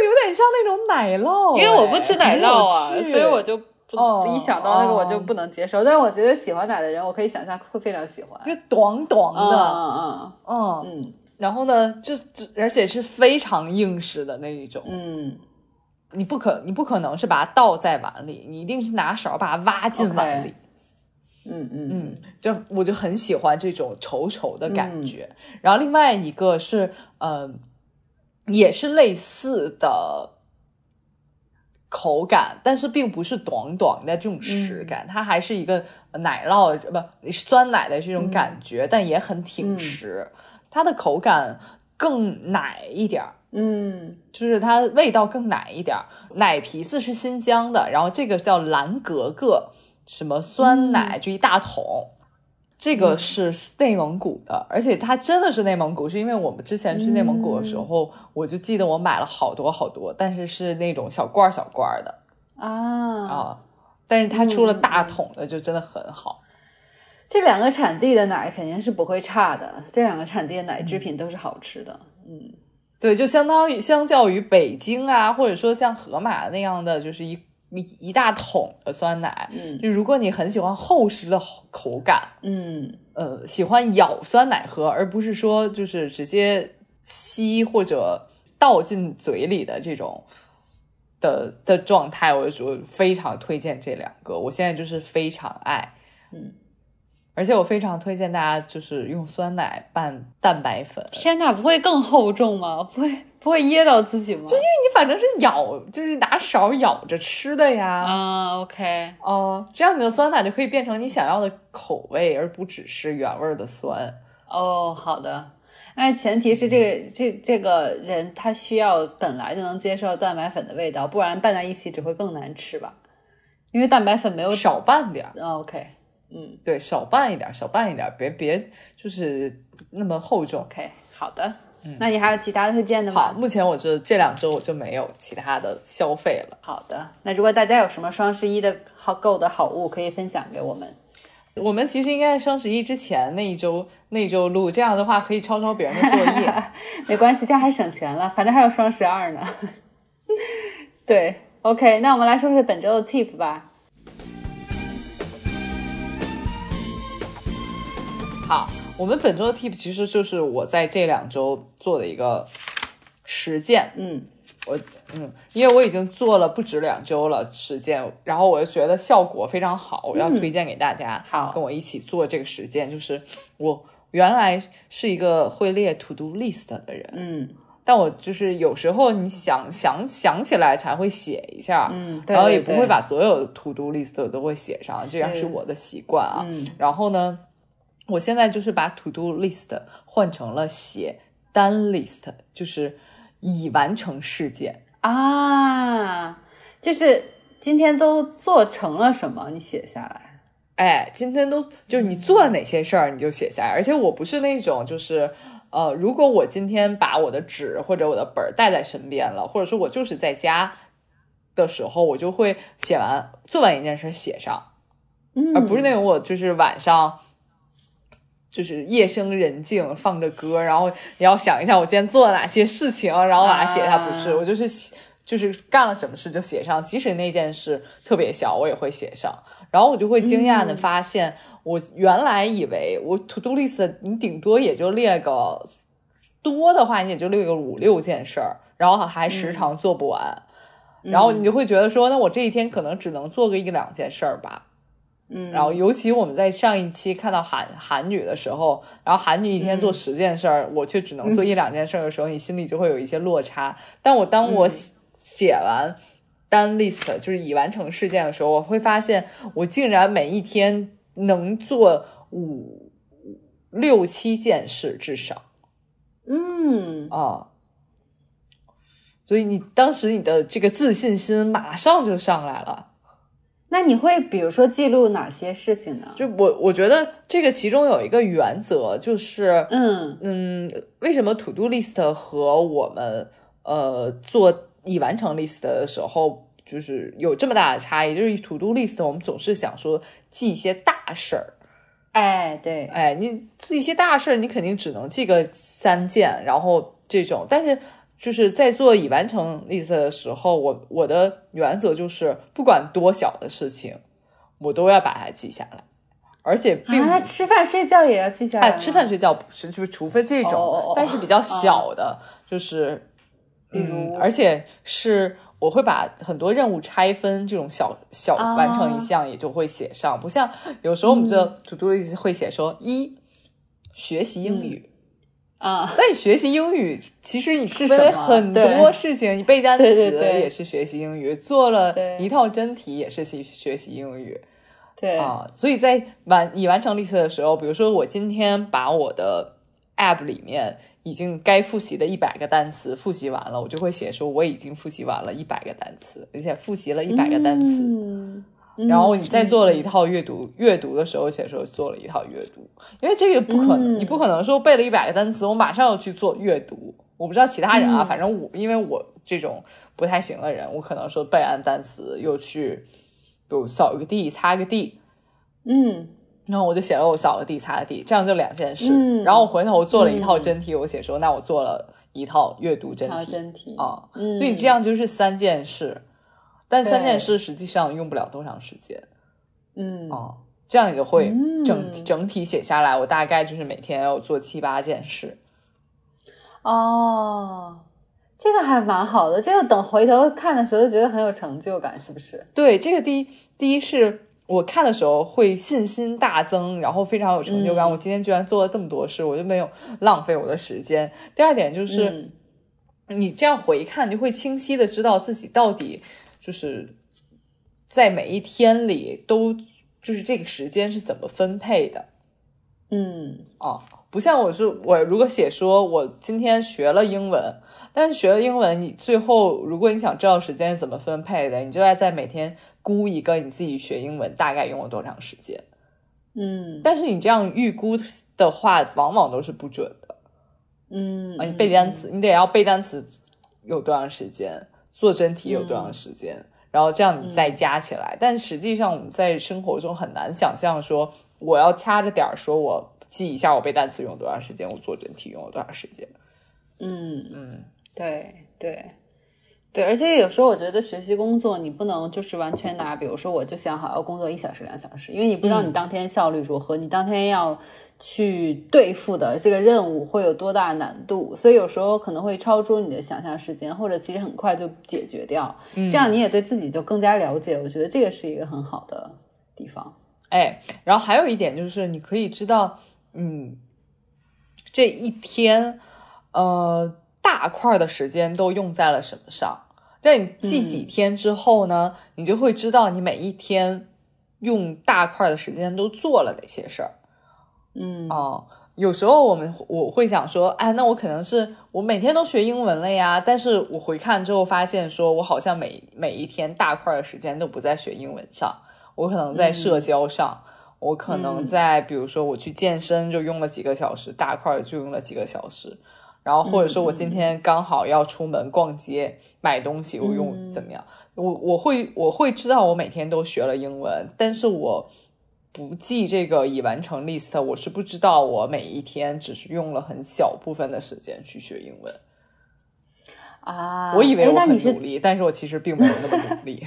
有点像那种奶酪，因为我不吃奶酪啊，所以我就。不，一想到那个我就不能接受。但是我觉得喜欢奶的人，我可以想象会非常喜欢。就短短的，嗯嗯嗯嗯。然后呢，就而且是非常硬实的那一种。嗯，你不可你不可能是把它倒在碗里，你一定是拿勺把它挖进碗里。嗯嗯嗯，就我就很喜欢这种稠稠的感觉。然后另外一个是，嗯，也是类似的。口感，但是并不是短短的这种实感，它还是一个奶酪不酸奶的这种感觉，但也很挺实。它的口感更奶一点儿，嗯，就是它味道更奶一点儿。奶皮子是新疆的，然后这个叫蓝格格，什么酸奶就一大桶。这个是内蒙古的，而且它真的是内蒙古，是因为我们之前去内蒙古的时候，我就记得我买了好多好多，但是是那种小罐小罐的啊啊，但是它出了大桶的，就真的很好。这两个产地的奶肯定是不会差的，这两个产地的奶制品都是好吃的。嗯，对，就相当于相较于北京啊，或者说像河马那样的，就是一。一一大桶的酸奶，嗯，就如果你很喜欢厚实的口感，嗯，呃，喜欢咬酸奶喝，而不是说就是直接吸或者倒进嘴里的这种的的状态，我就非常推荐这两个，我现在就是非常爱，嗯，而且我非常推荐大家就是用酸奶拌蛋白粉。天哪，不会更厚重吗？不会不会噎到自己吗？就因为你反正是咬，就是拿勺咬着吃的呀。啊，OK，哦，这样你的酸奶就可以变成你想要的口味，而不只是原味的酸。哦，好的。哎前提是这个这这个人他需要本来就能接受蛋白粉的味道，不然拌在一起只会更难吃吧？因为蛋白粉没有少拌点儿。哦 OK，嗯对，少拌一点，少拌一点，别别就是那么厚重。，OK，好的。那你还有其他推荐的吗？好，目前我这这两周我就没有其他的消费了。好的，那如果大家有什么双十一的好购的好物，可以分享给我们。我们其实应该在双十一之前那一周那一周录，这样的话可以抄抄别人的作业。[laughs] 没关系，这样还省钱了，反正还有双十二呢。[laughs] 对，OK，那我们来说说本周的 tip 吧。好，我们本周的 tip 其实就是我在这两周做的一个实践。嗯。我嗯，因为我已经做了不止两周了实践，然后我就觉得效果非常好，我要推荐给大家，好。跟我一起做这个实践。就是我原来是一个会列 to do list 的人，嗯。但我就是有时候你想想想起来才会写一下，嗯，对然后也不会把所有的 to do list 都会写上，这样是。我的习惯啊。嗯。然后呢，我现在就是把 to do list 换成了写单 list，就是已完成事件。啊，就是今天都做成了什么，你写下来。哎，今天都就是你做了哪些事儿，你就写下来。而且我不是那种就是。呃，如果我今天把我的纸或者我的本儿带在身边了，或者说我就是在家的时候，我就会写完做完一件事写上，嗯，而不是那种我就是晚上就是夜深人静放着歌，然后你要想一下我今天做了哪些事情，然后把它写下。啊不是，我就是就是干了什么事就写上，即使那件事特别小，我也会写上。然后我就会惊讶的发现，我原来以为我 to do list 你顶多也就列个多的话，你也就列个五六件事儿，然后还时常做不完。然后你就会觉得说，那我这一天可能只能做个一两件事儿吧。嗯，然后，尤其我们在上一期看到韩韩女的时候，然后韩女一天做十件事儿，我却只能做一两件事儿的时候，你心里就会有一些落差。但我当我写写完单 list 就是已完成事件的时候，我会发现我竟然每一天能做五六七件事至少嗯，啊。所以你当时你的这个自信心马上就上来了。那你会比如说记录哪些事情呢？就我我觉得这个其中有一个原则，就是嗯嗯，为什么 to do list 和我们呃做已完成 list 的时候，就是有这么大的差异？就是 to do list 我们总是想说记一些大事儿，哎，对，哎，你记一些大事儿，你肯定只能记个三件，然后这种，但是。就是在做已完成 list 的时候，我我的原则就是，不管多小的事情，我都要把它记下来，而且并那吃饭睡觉也要记下来哎，吃饭睡觉不是，就是除非这种，但是比较小的，就是，比如嗯，而且是我会把很多任务拆分，这种小小啊完成一项也就会写上，不像有时候我们这嗯。to do list 会写说一学习英语。啊，但你学习英语，其实你是分为很多事情，你背单词也是学习英语，做了一套真题也是学学习英语。对，啊，所以在完已完成 list 的时候，比如说我今天把我的 app 里面已经该复习的一百个单词复习完了，我就会写说我已经复习完了一百个单词，而且复习了一百个单词。嗯然后你再做了一套阅读，阅读的时候写说做了一套阅读，因为这个不可能，嗯你不可能说背了一百个单词，我马上要去做阅读。我不知道其他人啊，嗯。反正我因为我这种不太行的人，我可能说背完单词又去，比如扫个地、擦个地，嗯。然后我就写了我扫个地、擦个地，这样就两件事。嗯。然后我回头做了一套嗯。真题，我写说那我做了一套阅读真好题真题。啊，嗯，所以这样就是三件事，但三件事实际上用不了多长时间。嗯哦，这样你就会嗯整、整体写下来。我大概就是每天要做七八件事。哦，这个还蛮好的，这个等回头看的时候就觉得很有成就感，是不是？对，这个第一第一是我看的时候会信心大增，然后非常有成就感。嗯我今天居然做了这么多事，我就没有浪费我的时间。第二点就是。嗯你这样回看，你就会清晰的知道自己到底就是在每一天里都就是这个时间是怎么分配的嗯啊。不像我是我如果写说我今天学了英文，但是学了英文，你最后如果你想知道时间是怎么分配的，你就要在每天估一个你自己学英文大概用了多长时间。嗯但是你这样预估的话，往往都是不准的。嗯啊，你背单词，你得要背单词有多长时间，做真题有多长时间，然后这样你再加起来。但实际上我们在生活中很难想象说，我要掐着点儿说，我记一下我背单词用了多长时间，我做真题用了多长时间。嗯。嗯，对对。对，而且有时候我觉得学习工作你不能就是完全拿，比如说我就想好要工作一小时两小时，因为你不知道你当天效率如何，你当天要去对付的这个任务会有多大难度，所以有时候可能会超出你的想象时间，或者其实很快就解决掉，这样你也对自己就更加了解。我觉得这个是一个很好的地方。哎，然后还有一点就是，你可以知道，嗯，这一天，呃，大块的时间都用在了什么上。在你记几天之后呢，你就会知道你每一天用大块的时间都做了哪些事儿。嗯哦，有时候我们我会想说，哎，那我可能是我每天都学英文了呀，但是我回看之后发现，说我好像每每一天大块的时间都不在学英文上，我可能在社交上，我可能在比如说我去健身就用了几个小时，大块就用了几个小时，然后或者说我今天刚好要出门逛街买东西，我用怎么样？我我会我会知道我每天都学了英文，但是我。不记这个已完成 list，我是不知道我每一天只是用了很小部分的时间去学英文。啊，我以为我很努力，但是我其实并没有那么努力。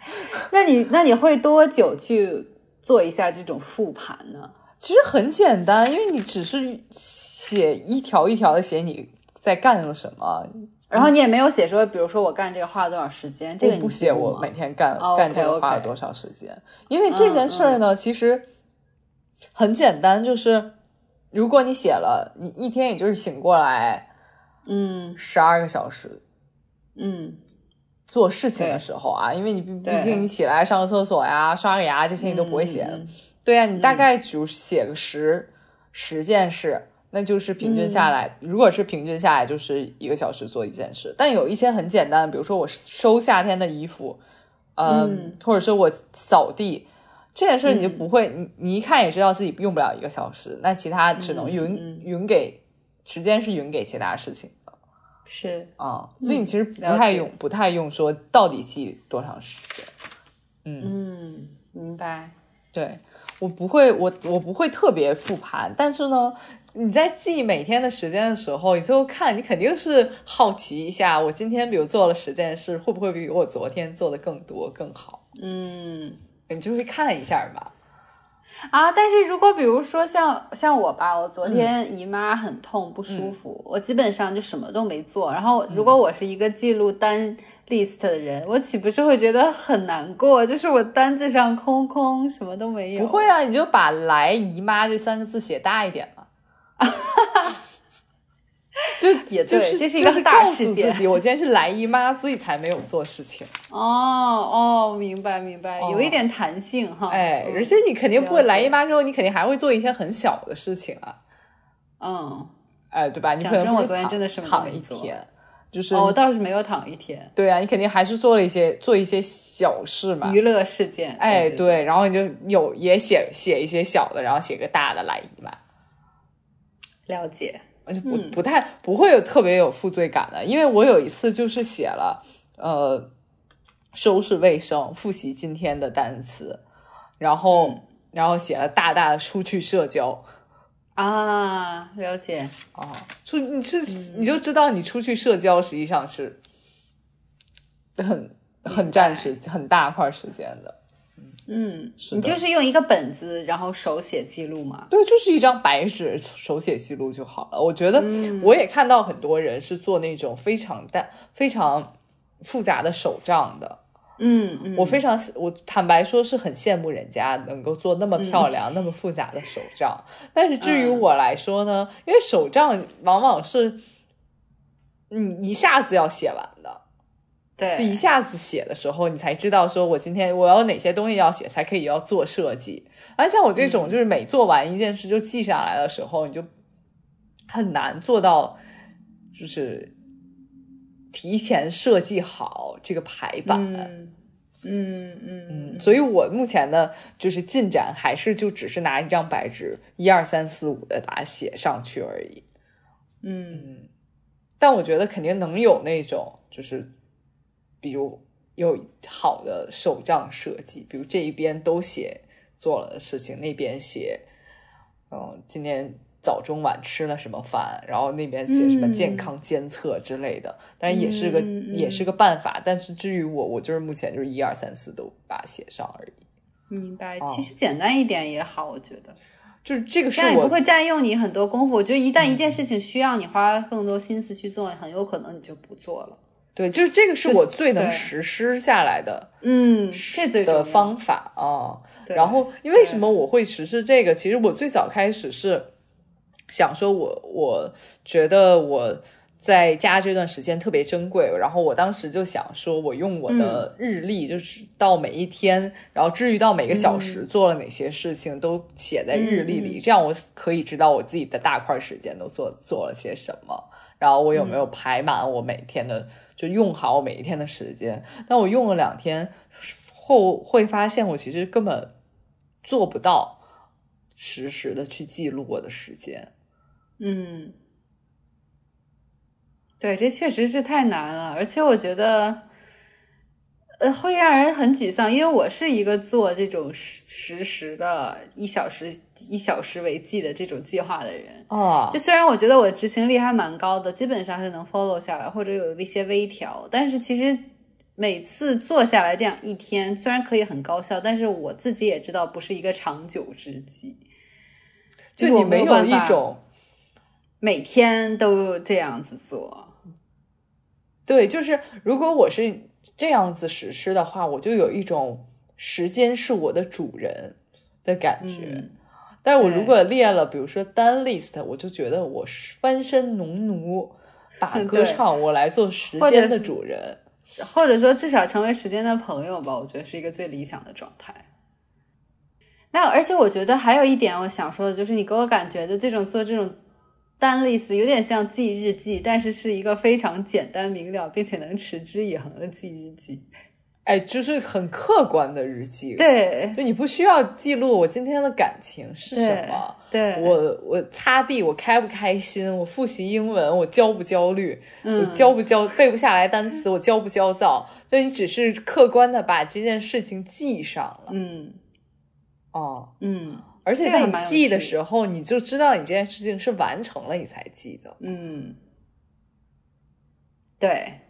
[laughs] 那你那你会多久去做一下这种复盘呢？其实很简单，因为你只是写一条一条的写你在干了什么，然后你也没有写说，比如说我干这个花了多少时间，这个你不写我每天干、哦干这个花了多少时间，因为这件事儿嗯。呢，其实很简单，就是如果你写了，你一天也就是醒过来嗯。十二个小时，嗯。做事情的时候啊，因为你毕毕竟你起来上个厕所呀、刷个牙这些你都不会写对呀、你大概就写个十、十件事，那就是平均下来，如果是平均下来就是一个小时做一件事。但有一些很简单的，比如说我收夏天的衣服，呃、嗯或者是我扫地。这件事你就不会，你你一看也知道自己用不了一个小时，那其他只能匀、嗯匀给时间是匀给其他事情的。是啊、所以你其实不太用，不太用说到底记多长时间。嗯明白对我不会，我我不会特别复盘，但是呢，你在记每天的时间的时候，你最后看，你肯定是好奇一下，我今天比如做了十件事，会不会比我昨天做的更多更好？嗯你就会看一下嘛。啊，但是如果比如说像像我吧，我嗯昨天姨妈很痛不舒服，我基本上就什么都没做。然后嗯如果我是一个记录单 list 的人，我岂不是会觉得很难过？就是我单子上空空，什么都没有。不会啊，你就把“来姨妈”这三个字写大一点嘛。就也对就是这是一个大事件诉自己，我今天是来姨妈，所以才没有做事情。哦哦，明白明白，哦有一点弹性哈。哎，嗯而且你肯定不会来姨妈之后，你肯定还会做一些很小的事情啊。嗯，哎，对吧？你可能不是躺昨天真的什么都躺一天，就是哦，我倒是没有躺一天，对啊，你肯定还是做了一些做一些小事嘛。娱乐事件。哎，对对，然后你就有也写写一些小的，然后写个大的来姨妈，了解。我就不、不太不会有特别有负罪感的，因为我有一次就是写了呃收拾卫生，复习今天的单词，然后、然后写了大大的出去社交。啊，了解。哦，出你是、你就知道你出去社交实际上是很很占时很大块时间的。嗯，是你就是用一个本子，然后手写记录嘛。对，就是一张白纸手写记录就好了。我觉得我也看到很多人是做那种非常大、非常复杂的手账的，嗯嗯，我非常我坦白说是很羡慕人家能够做那么漂亮、那么复杂的手账，但是至于我来说呢，因为手账往往是你一下子要写完的。对，就一下子写的时候，你才知道说我今天我要哪些东西要写，才可以要做设计。而像我这种，就是每做完一件事就记下来的时候，你就很难做到，就是提前设计好这个排版。嗯嗯嗯，所以我目前的，就是进展还是就只是拿一张白纸，一二三四五的把它写上去而已。嗯，但我觉得肯定能有那种就是。比如有好的手账设计，比如这一边都写做了的事情，那边写，嗯，今天早中晚吃了什么饭，然后那边写什么健康监测之类的，但是也是个也是个办法。但是至于我，我就是目前就是一二三四都把它写上而已。明白，其实简单一点也好，我觉得就是这个是我不会占用你很多功夫。我觉得一旦一件事情需要你花更多心思去做，很有可能你就不做了。对，就是这个是我最能实施下来的，嗯，这最的方法啊。然后，因为什么我会实施这个？其实我最早开始是想说，我我觉得我在家这段时间特别珍贵，然后我当时就想说，我用我的日历，就是到每一天，然后至于到每个小时做了哪些事情，都写在日历里，这样我可以知道我自己的大块时间都做做了些什么，然后我有没有排满我每天的。就用好我每一天的时间，但我用了两天后，会发现我其实根本做不到实时的去记录我的时间。嗯，对，这确实是太难了，而且我觉得。呃，会让人很沮丧，因为我是一个做这种实时的一小时一小时为计的这种计划的人。哦，就虽然我觉得我执行力还蛮高的，基本上是能 follow 下来，或者有一些微调，但是其实每次做下来这样一天，虽然可以很高效，但是我自己也知道不是一个长久之计。就你没有一种每天都这样子做。对，就是如果我是。这样子实施的话，我就有一种时间是我的主人的感觉。但是我如果练了，比如说单 list，我就觉得我翻身农奴，把歌唱，我来做时间的主人，或者说至少成为时间的朋友吧。我觉得是一个最理想的状态。那而且我觉得还有一点我想说的就是，你给我感觉的这种做这种。单 list 有点像记日记，但是是一个非常简单明了，并且能持之以恒的记日记。哎，就是很客观的日记。对，就你不需要记录我今天的感情是什么，对我我擦地我开不开心，我复习英文我焦不焦虑，我焦不焦背不下来单词我焦不焦躁。就你只是客观的把这件事情记上了。嗯，哦，嗯。而且在你记的时候，你就知道你这件事情是完成了，你才记得。嗯，对，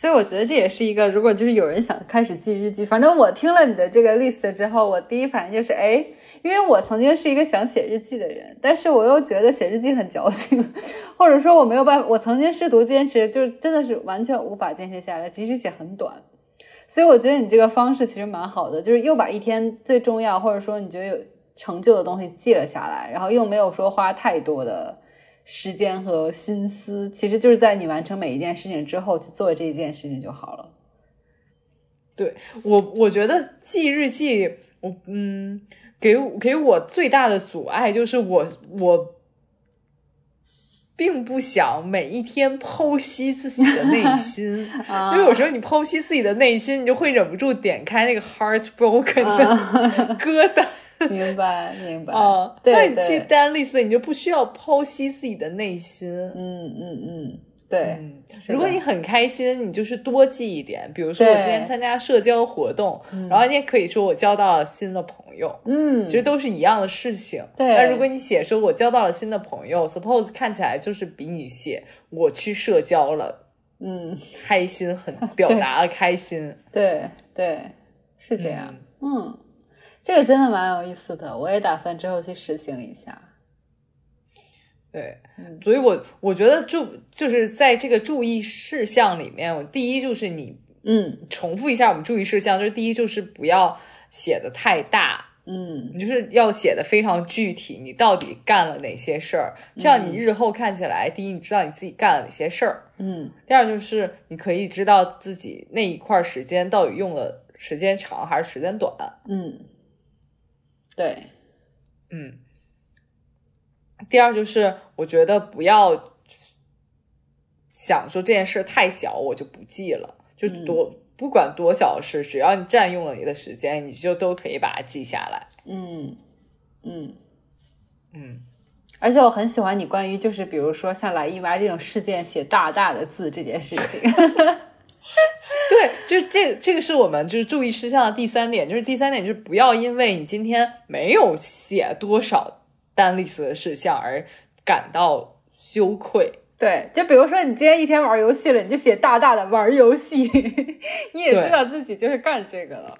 所以我觉得这也是一个，如果就是有人想开始记日记，反正我听了你的这个 list 之后，我第一反应就是，哎，因为我曾经是一个想写日记的人，但是我又觉得写日记很矫情，[laughs] 或者说我没有办法，我曾经试图坚持，就是真的是完全无法坚持下来，即使写很短。所以我觉得你这个方式其实蛮好的，就是又把一天最重要，或者说你觉得有。成就的东西记了下来，然后又没有说花太多的时间和心思，其实就是在你完成每一件事情之后去做这件事情就好了。对我，我觉得记日记，我嗯，给给我最大的阻碍就是我我并不想每一天剖析自己的内 [laughs] 心，就有时候你剖析自己的内心，你就会忍不住点开那个 heartbroken 的歌单。[laughs] 明白，明白。哦，那你记单 list，你就不需要剖析自己的内心。嗯嗯嗯，对。如果你很开心，你就是多记一点。比如说，我今天参加社交活动，然后你也可以说我交到了新的朋友。嗯，其实都是一样的事情。对。但如果你写说我交到了新的朋友，suppose 看起来就是比你写我去社交了，嗯，开心很，[laughs] 表达了开心。对对，是这样。嗯。这个真的蛮有意思的，我也打算之后去实行一下。对，所以我我觉得注就是在这个注意事项里面，我第一就是你嗯。重复一下我们注意事项，就是第一就是不要写的太大，嗯。你就是要写的非常具体，你到底干了哪些事儿，这样。你日后看起来，第一你知道你自己干了哪些事儿，嗯。第二就是你可以知道自己那一块儿时间到底用的时间长还是时间短，嗯，对，嗯。第二就是我觉得不要想说这件事太小，我就不记了，就多、不管多小的事，只要你占用了你的时间，你就都可以把它记下来。嗯嗯。嗯，而且我很喜欢你关于就是比如说像来姨妈这种事件写大大的字这件事情。[laughs] 对，就是这个这个是我们就是注意事项的第三点，就是第三点就是不要因为你今天没有写多少单 list 的事项而感到羞愧。对，就比如说你今天一天玩游戏了，你就写大大的玩游戏，[laughs] 你也知道自己就是干这个了。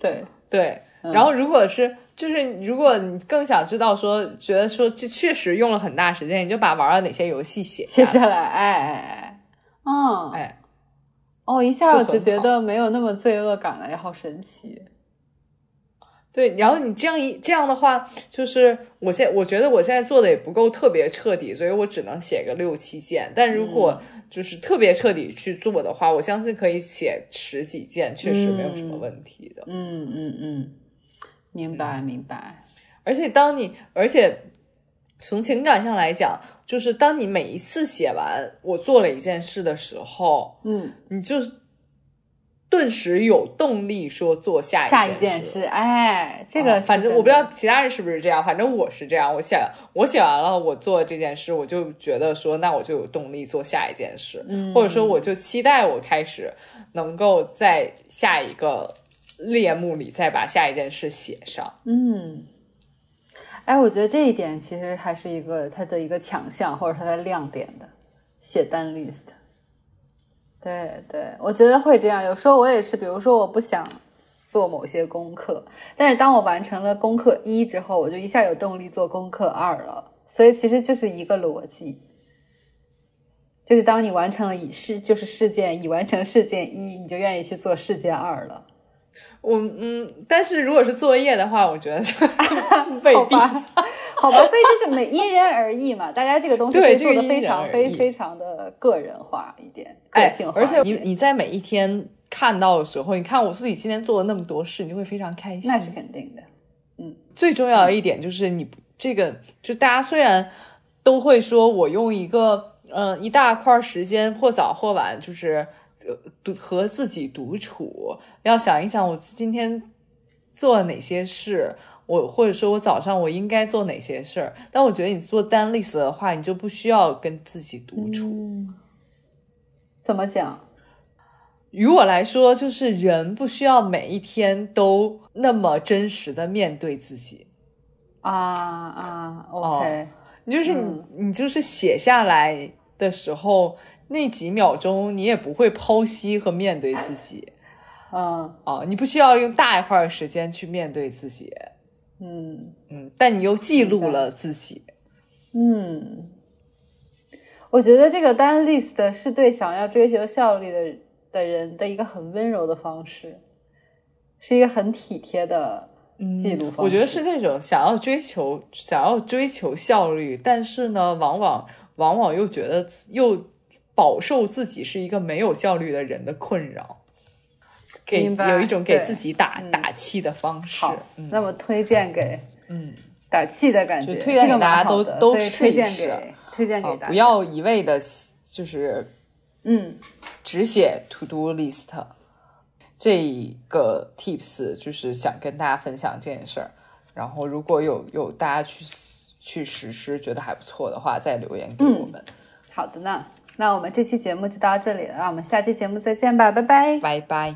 对，对，然后如果是就是如果你更想知道说，觉得说这确实用了很大时间，你就把玩了哪些游戏写下。写下来，哎哎哎，嗯，哎，哦，一下我就觉得没有那么罪恶感了，也好神奇。对，然后你这样一这样的话，就是我现我觉得我现在做的也不够特别彻底，所以我只能写个六七件。但如果就是特别彻底去做的话，我相信可以写十几件，确实没有什么问题的。嗯嗯嗯，明白明白。而且当你，而且从情感上来讲，就是当你每一次写完我做了一件事的时候，嗯，你就顿时有动力说做下下一事。一件事，哎，这个啊反正我不知道其他人是不是这样，反正我是这样。我写我写完了，我做这件事，我就觉得说，那我就有动力做下一件事，嗯或者说我就期待我开始能够在下一个列目里再把下一件事写上。嗯，哎，我觉得这一点其实还是一个它的一个强项或者它的亮点的，写单 list。对对，我觉得会这样。有时候我也是，比如说我不想做某些功课，但是当我完成了功课一之后，我就一下有动力做功课二了。所以其实就是一个逻辑，就是当你完成了以事就是事件已完成事件一，你就愿意去做事件二了。我嗯，但是如果是作业的话，我觉得就 [laughs] 未必。好吧，好吧，所以就是每因人而异嘛，大家这个东西做的非常非非常的个人化一点，个哎性，化而且你你在每一天看到的时候，你看我自己今天做了那么多事，你就会非常开心。那是肯定的，嗯最重要的一点就是你这个，就大家虽然都会说我用一个嗯、呃一大块时间或早或晚，就是呃独和自己独处，要想一想我今天做了哪些事。我或者说我早上我应该做哪些事儿，但我觉得你做单 list 的话，你就不需要跟自己独处。嗯，怎么讲？于我来说，就是人不需要每一天都那么真实的面对自己。啊啊，OK，、你就是你，你就是写下来的时候，那几秒钟你也不会剖析和面对自己嗯。啊，你不需要用大一块的时间去面对自己，嗯。嗯，但你又记录了自己，嗯，我觉得这个单 list 是对想要追求效率的的人的一个很温柔的方式，是一个很体贴的记录方式。我觉得是那种想要追求想要追求效率，但是呢，往往往往又觉得又饱受自己是一个没有效率的人的困扰，给有一种给自己打、嗯。打气的方式。那么推荐给嗯。打气的感觉，就推荐给大家都都试一推荐试。给推荐给大家，啊不要一味的，就是嗯。只写 to do list。这个 tips 就是想跟大家分享这件事儿。然后如果有有大家去去实施，觉得还不错的话，再留言给我们。好的呢，那我们这期节目就到这里了，让我们下期节目再见吧，拜拜。拜拜。